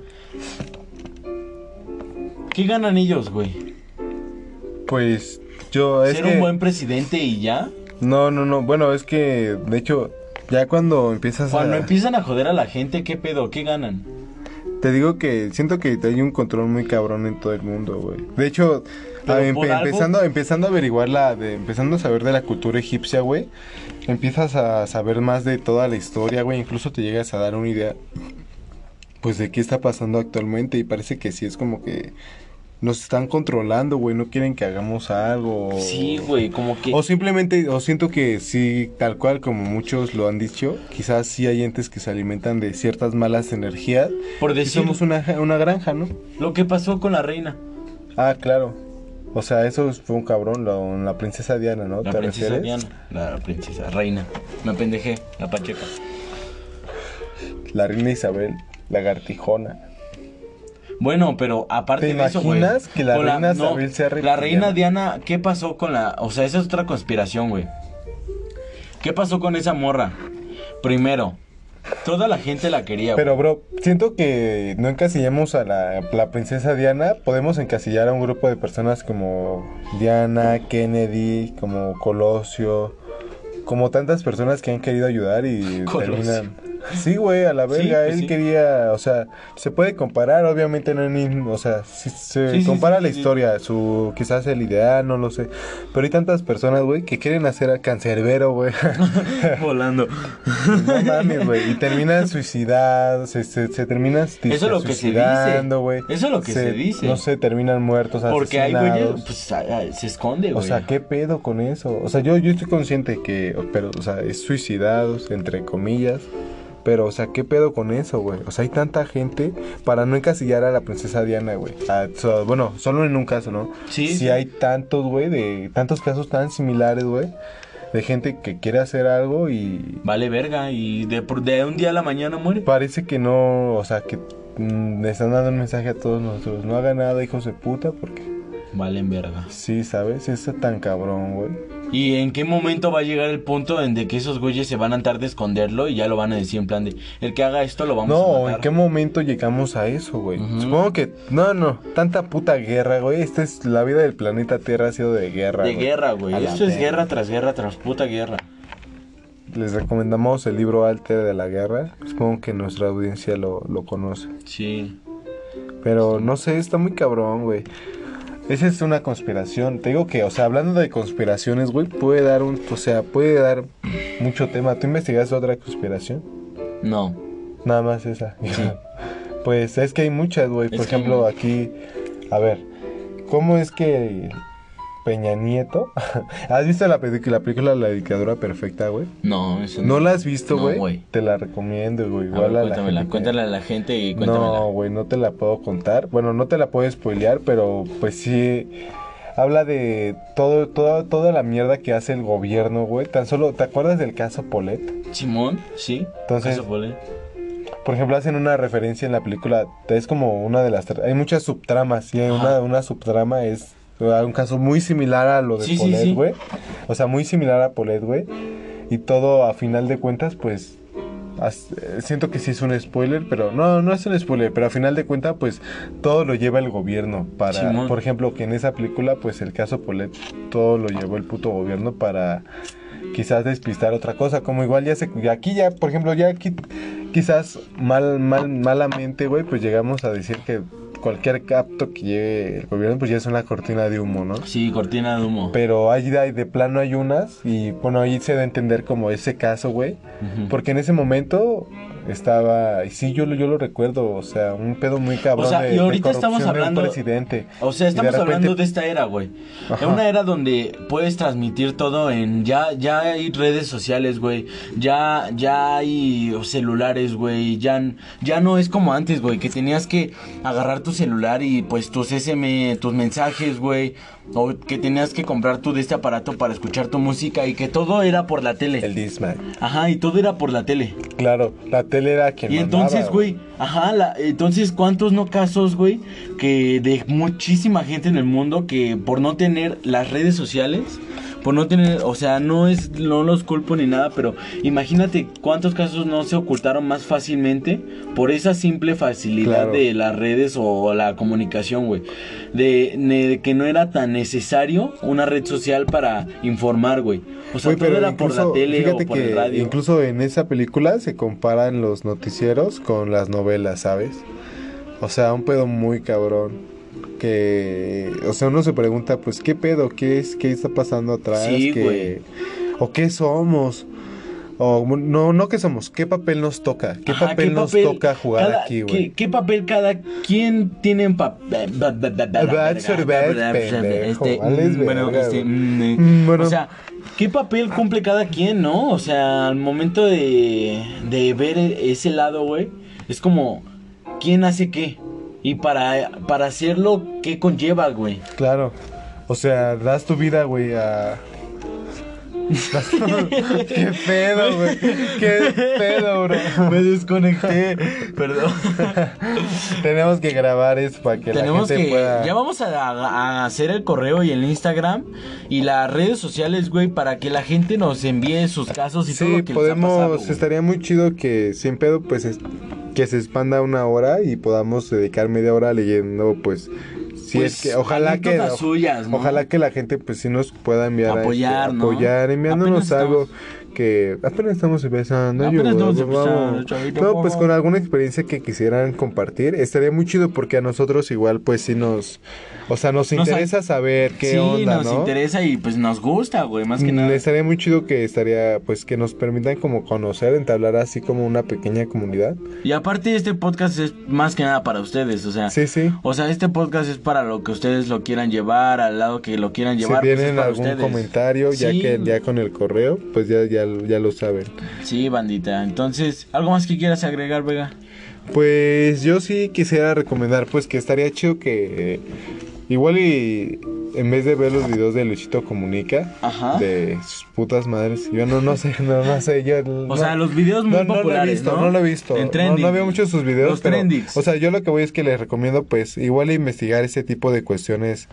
¿Qué ganan ellos, güey? Pues yo... Es ¿Ser un buen presidente y ya? No, no, no. Bueno, es que, de hecho, ya cuando empiezas cuando empiezan a joder a la gente, ¿qué pedo? ¿Qué ganan? Te digo que siento que hay un control muy cabrón en todo el mundo, güey. De hecho, empezando, empezando a averiguar la, de, empezando a saber de la cultura egipcia, güey, empiezas a saber más de toda la historia, güey, incluso te llegas a dar una idea, pues, de qué está pasando actualmente y parece que sí es como que nos están controlando, güey, no quieren que hagamos algo. Sí, güey, como que... O simplemente, o siento que sí, tal cual como muchos lo han dicho, quizás sí hay entes que se alimentan de ciertas malas energías. Por decir... somos una, una granja, ¿no? Lo que pasó con la reina. Ah, claro. O sea, eso fue un cabrón, la princesa Diana, ¿no? La princesa Diana, la princesa reina. Me pendejé, la pacheca. La reina Isabel, la gartijona. Bueno, pero aparte ¿Te de eso, güey. imaginas que la reina Isabel sea La reina Diana, ¿qué pasó con la...? O sea, esa es otra conspiración, güey. ¿Qué pasó con esa morra? Primero, Toda la gente la quería. Pero, bro, siento que no encasillamos a la, la, princesa Diana. Podemos encasillar a un grupo de personas como Diana, Kennedy, como Colosio, como tantas personas que han querido ayudar y terminan Sí, güey, a la verga. Pues él quería, o sea, se puede comparar, obviamente no es o sea, si se compara la historia, su, quizás el ideal, no lo sé. Pero hay tantas personas, güey, que quieren hacer a cancerbero, güey. Volando. no mames, güey. Y terminan suicidados, se, se, se terminan Eso es lo que se dice. güey. Eso es lo que se, dice. No sé, terminan muertos, Porque hay güey, pues se esconde, güey. O sea, ¿qué pedo con eso? O sea, yo, yo estoy consciente que, pero, o sea, es suicidados, entre comillas. Pero, o sea, ¿qué pedo con eso, güey? O sea, hay tanta gente para no encasillar a la princesa Diana, güey. bueno, solo en un caso, ¿no? Sí. Si hay tantos, güey, de tantos casos tan similares, güey. De gente que quiere hacer algo y... Vale verga y de, de un día a la mañana muere. Parece que no, o sea, que mm, le están dando un mensaje a todos nosotros. No hagan nada, hijos de puta, porque... Valen verga. Sí, ¿sabes? Eso es tan cabrón, güey. ¿Y en qué momento va a llegar el punto en de que esos güeyes se van a tratar de esconderlo y ya lo van a decir en plan de el que haga esto lo vamos a matar? No, ¿en qué momento llegamos a eso, güey? Supongo que no, no, tanta puta guerra, güey. Esta es la vida del planeta Tierra ha sido de guerra. De guerra, güey. Esto es guerra tras guerra tras puta guerra. Les recomendamos el libro Alter de la Guerra. Supongo que nuestra audiencia lo, lo conoce. Sí. Pero no sé, está muy cabrón, güey. Esa es una conspiración. Te digo que, o sea, hablando de conspiraciones, güey, puede dar un, o sea, puede dar mucho tema. ¿Tú investigaste otra conspiración? No. Nada más esa. pues es que hay muchas, güey. Por ejemplo, aquí, a ver, ¿cómo es que Peña Nieto. ¿Has visto la, la película La Dictadura Perfecta, güey? No, eso no. ¿No la has visto, güey? te la recomiendo, güey. Igual a, cuéntamela, cuéntale a la gente y cuéntamela. No, güey, no te la puedo contar. Bueno, no te la puedo spoilear, pero pues sí habla de todo, toda, toda la mierda que hace el gobierno, güey. Tan solo, ¿te acuerdas del caso Polet? Simón, sí. Entonces, caso Polet. Por ejemplo, hacen una referencia en la película, es como una de las... Hay muchas subtramas y una, una subtrama es un caso muy similar a lo de Polet, güey. O sea, muy similar a Polet, güey. Y todo a final de cuentas, pues siento que sí es un spoiler, pero no, no es un spoiler, pero a final de cuentas, pues todo lo lleva el gobierno para, por ejemplo, que en esa película, pues el caso Polet, todo lo llevó el puto gobierno para quizás despistar otra cosa, como igual ya se, aquí ya, por ejemplo, ya aquí quizás mal, mal, malamente, güey, pues llegamos a decir que cualquier capto que lleve el gobierno, pues ya es una cortina de humo, ¿no? Sí, cortina de humo. Pero ahí de, de plano hay unas, y bueno, ahí se da a entender como ese caso, güey. Porque en ese momento estaba, y sí, yo, yo lo recuerdo, o sea, un pedo muy cabrón. O sea, de, y ahorita estamos hablando. presidente. O sea, estamos hablando de esta era, güey. Es una era donde puedes transmitir todo en. Ya, ya hay redes sociales, güey. Ya, ya hay celulares, güey. Ya, ya no es como antes, güey, que tenías que agarrar tu celular y pues tus SM, tus mensajes, güey o que tenías que comprar tú de este aparato para escuchar tu música y que todo era por la tele. El Discman. Ajá, y todo era por la tele. Claro, la tele era quien Y entonces, güey, ajá, la, entonces cuántos no casos, güey, que de muchísima gente en el mundo que por no tener las redes sociales por no tener, o sea, no es, no los culpo ni nada, pero imagínate cuántos casos no se ocultaron más fácilmente por esa simple facilidad Claro. de las redes o la comunicación, güey. De, de que no era tan necesario una red social para informar, güey. O sea, todo era por la tele fíjate o por que el radio. incluso en esa película se comparan los noticieros con las novelas, ¿sabes? O sea, un pedo muy cabrón. Que, o sea, uno se pregunta, pues, ¿qué pedo? ¿Qué es? ¿Qué está pasando atrás? Sí, ¿Qué- güey. ¿O qué somos? O, no, no qué somos, ¿qué papel nos toca? ¿Qué Ajá, papel nos toca jugar cada- aquí, ¿qué, güey? qué papel cada quien tiene en papel? pendejo, Este, mm, bueno, este, mm, eh, Mm, bueno. o sea, ¿qué papel cumple cada quien, no? O sea, al momento de, de ver ese lado, güey, es como, ¿quién hace qué? Y para, para hacerlo, ¿qué conlleva, güey? Claro. O sea, das tu vida, güey, a... ¿Qué pedo, güey? ¿Qué pedo, bro? Me desconecté, perdón. Tenemos que grabar eso para que Tenemos la gente que. pueda... Ya vamos a, a hacer el correo y el Instagram y las redes sociales, güey, para que la gente nos envíe sus casos y todo lo que podemos... les ha pasado, estaría muy chido que sin pedo, pues, es- que se expanda una hora y podamos dedicar media hora leyendo, pues... Si Pues, es que, ojalá que, suyas, ¿no? ojalá que la gente pues sí nos pueda enviar a, Apoyar, este, ¿no? apoyar, enviándonos Apenas algo que apenas estamos empezando. Apenas yo, estamos empezando, chavito, No, pues con alguna experiencia que quisieran compartir, estaría muy chido porque a nosotros igual pues sí nos, o sea, nos Nos interesa saber qué sí, onda, nos ¿no? interesa y pues nos gusta, güey, más que Mm, nada. Estaría muy chido que estaría, pues que nos permitan como conocer, entablar así como una pequeña comunidad. Y aparte este podcast es más que nada para ustedes, o sea, Sí, sí. o sea, este podcast es para lo que ustedes lo quieran llevar, al lado que lo quieran Si llevar. pues, es tienen para algún ustedes. comentario, ya Sí, que ya con el correo, pues ya, ya, ya lo saben. Sí, bandita. Entonces, ¿algo más que quieras agregar, Vega? Pues yo sí quisiera recomendar, pues que estaría chido que eh, igual y en vez de ver los videos de Luchito Comunica, Ajá. de sus putas madres, yo no, no sé, no, no sé, yo... O no- sea, los videos muy no, no lo he populares, visto, ¿no? no lo he visto. En no, trending. no veo muchos sus videos. Los pero, trendings. O sea, yo lo que voy es que les recomiendo, pues, igual investigar ese tipo de cuestiones.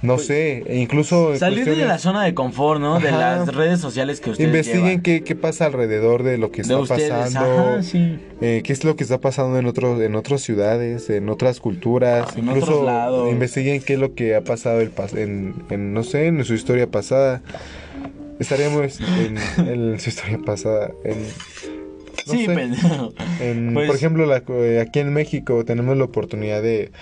No Pues, sé, e incluso. Salir de la zona de confort, ¿no? De las redes sociales que ustedes Investiguen qué, qué pasa alrededor de lo que de está ustedes. pasando. Ajá, sí. eh, qué es lo que está pasando en otros en otras ciudades, en otras culturas, En incluso otros lados. investiguen qué es lo que ha pasado el pas- en, en, no sé, en su historia pasada. Estaríamos en, en su historia pasada, en no sí, sé. En, Pues- por ejemplo, la- eh, aquí en México tenemos la oportunidad de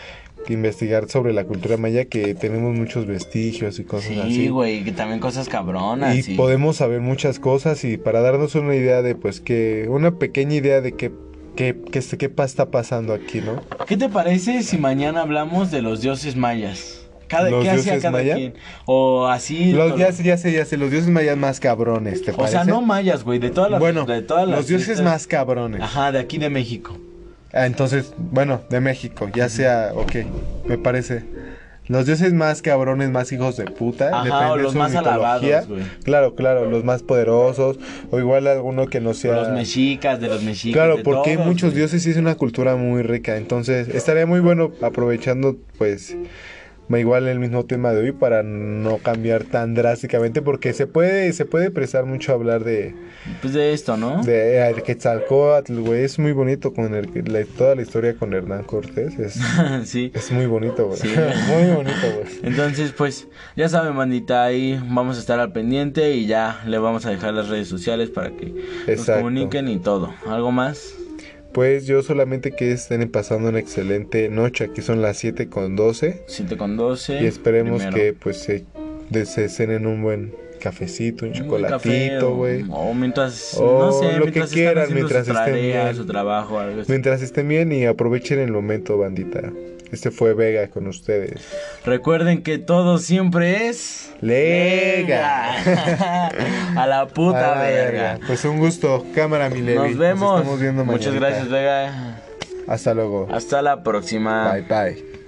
investigar sobre la cultura maya, que tenemos muchos vestigios y cosas Sí, así. güey, que también cosas cabronas. Y sí. podemos saber muchas cosas y para darnos una idea de, pues, que, una pequeña idea de qué, qué, qué, qué está pasando aquí, ¿no? ¿Qué te parece si mañana hablamos de los dioses mayas? Cada, ¿Los ¿Qué hacía cada maya? quien? O así. Los, ya, sé, ya sé, ya sé, los dioses mayas más cabrones, ¿te o parece? sea, no mayas, güey, de todas las. bueno, de todas las los dioses más cabrones. Ajá, de aquí de México. Ah, entonces, bueno, de México, ya sea, ok, me parece. Los dioses más cabrones, más hijos de puta, Ajá, depende o de los su más mitología. alabados. Claro, claro, los más poderosos, o igual alguno que no sea... Los mexicas, de los mexicas. Claro, de porque hay todos, muchos güey. dioses y es una cultura muy rica. Entonces, estaría muy bueno aprovechando, pues, igual el mismo tema de hoy para no cambiar tan drásticamente, porque se puede, se puede prestar mucho a hablar de, Pues de esto, ¿no? de el Quetzalcóatl, güey. Es muy bonito con el, la- toda la historia con Hernán Cortés. Es, sí. es muy bonito, güey. Sí. muy bonito, güey. Entonces, pues, ya saben, bandita, ahí vamos a estar al pendiente y ya le vamos a dejar las redes sociales para que nos Exacto. comuniquen y todo. ¿Algo más? Pues yo solamente que estén pasando una excelente noche. Aquí son las 7 con 12. 7 con 12. Y esperemos primero. que pues se, se cenen un buen cafecito, un Un chocolatito, o- güey. O mientras, O no sé, lo que mientras quieran, están haciendo mientras estén bien. su trabajo, algo así. Mientras estén bien y aprovechen el momento, bandita. Este fue Vega con ustedes. Recuerden que todo siempre es... Lega. a la puta A la verga. Pues un gusto, cámara mi Levi. Nos vemos. estamos viendo Muchas gracias, Vega. Hasta luego. Hasta la próxima. Bye bye.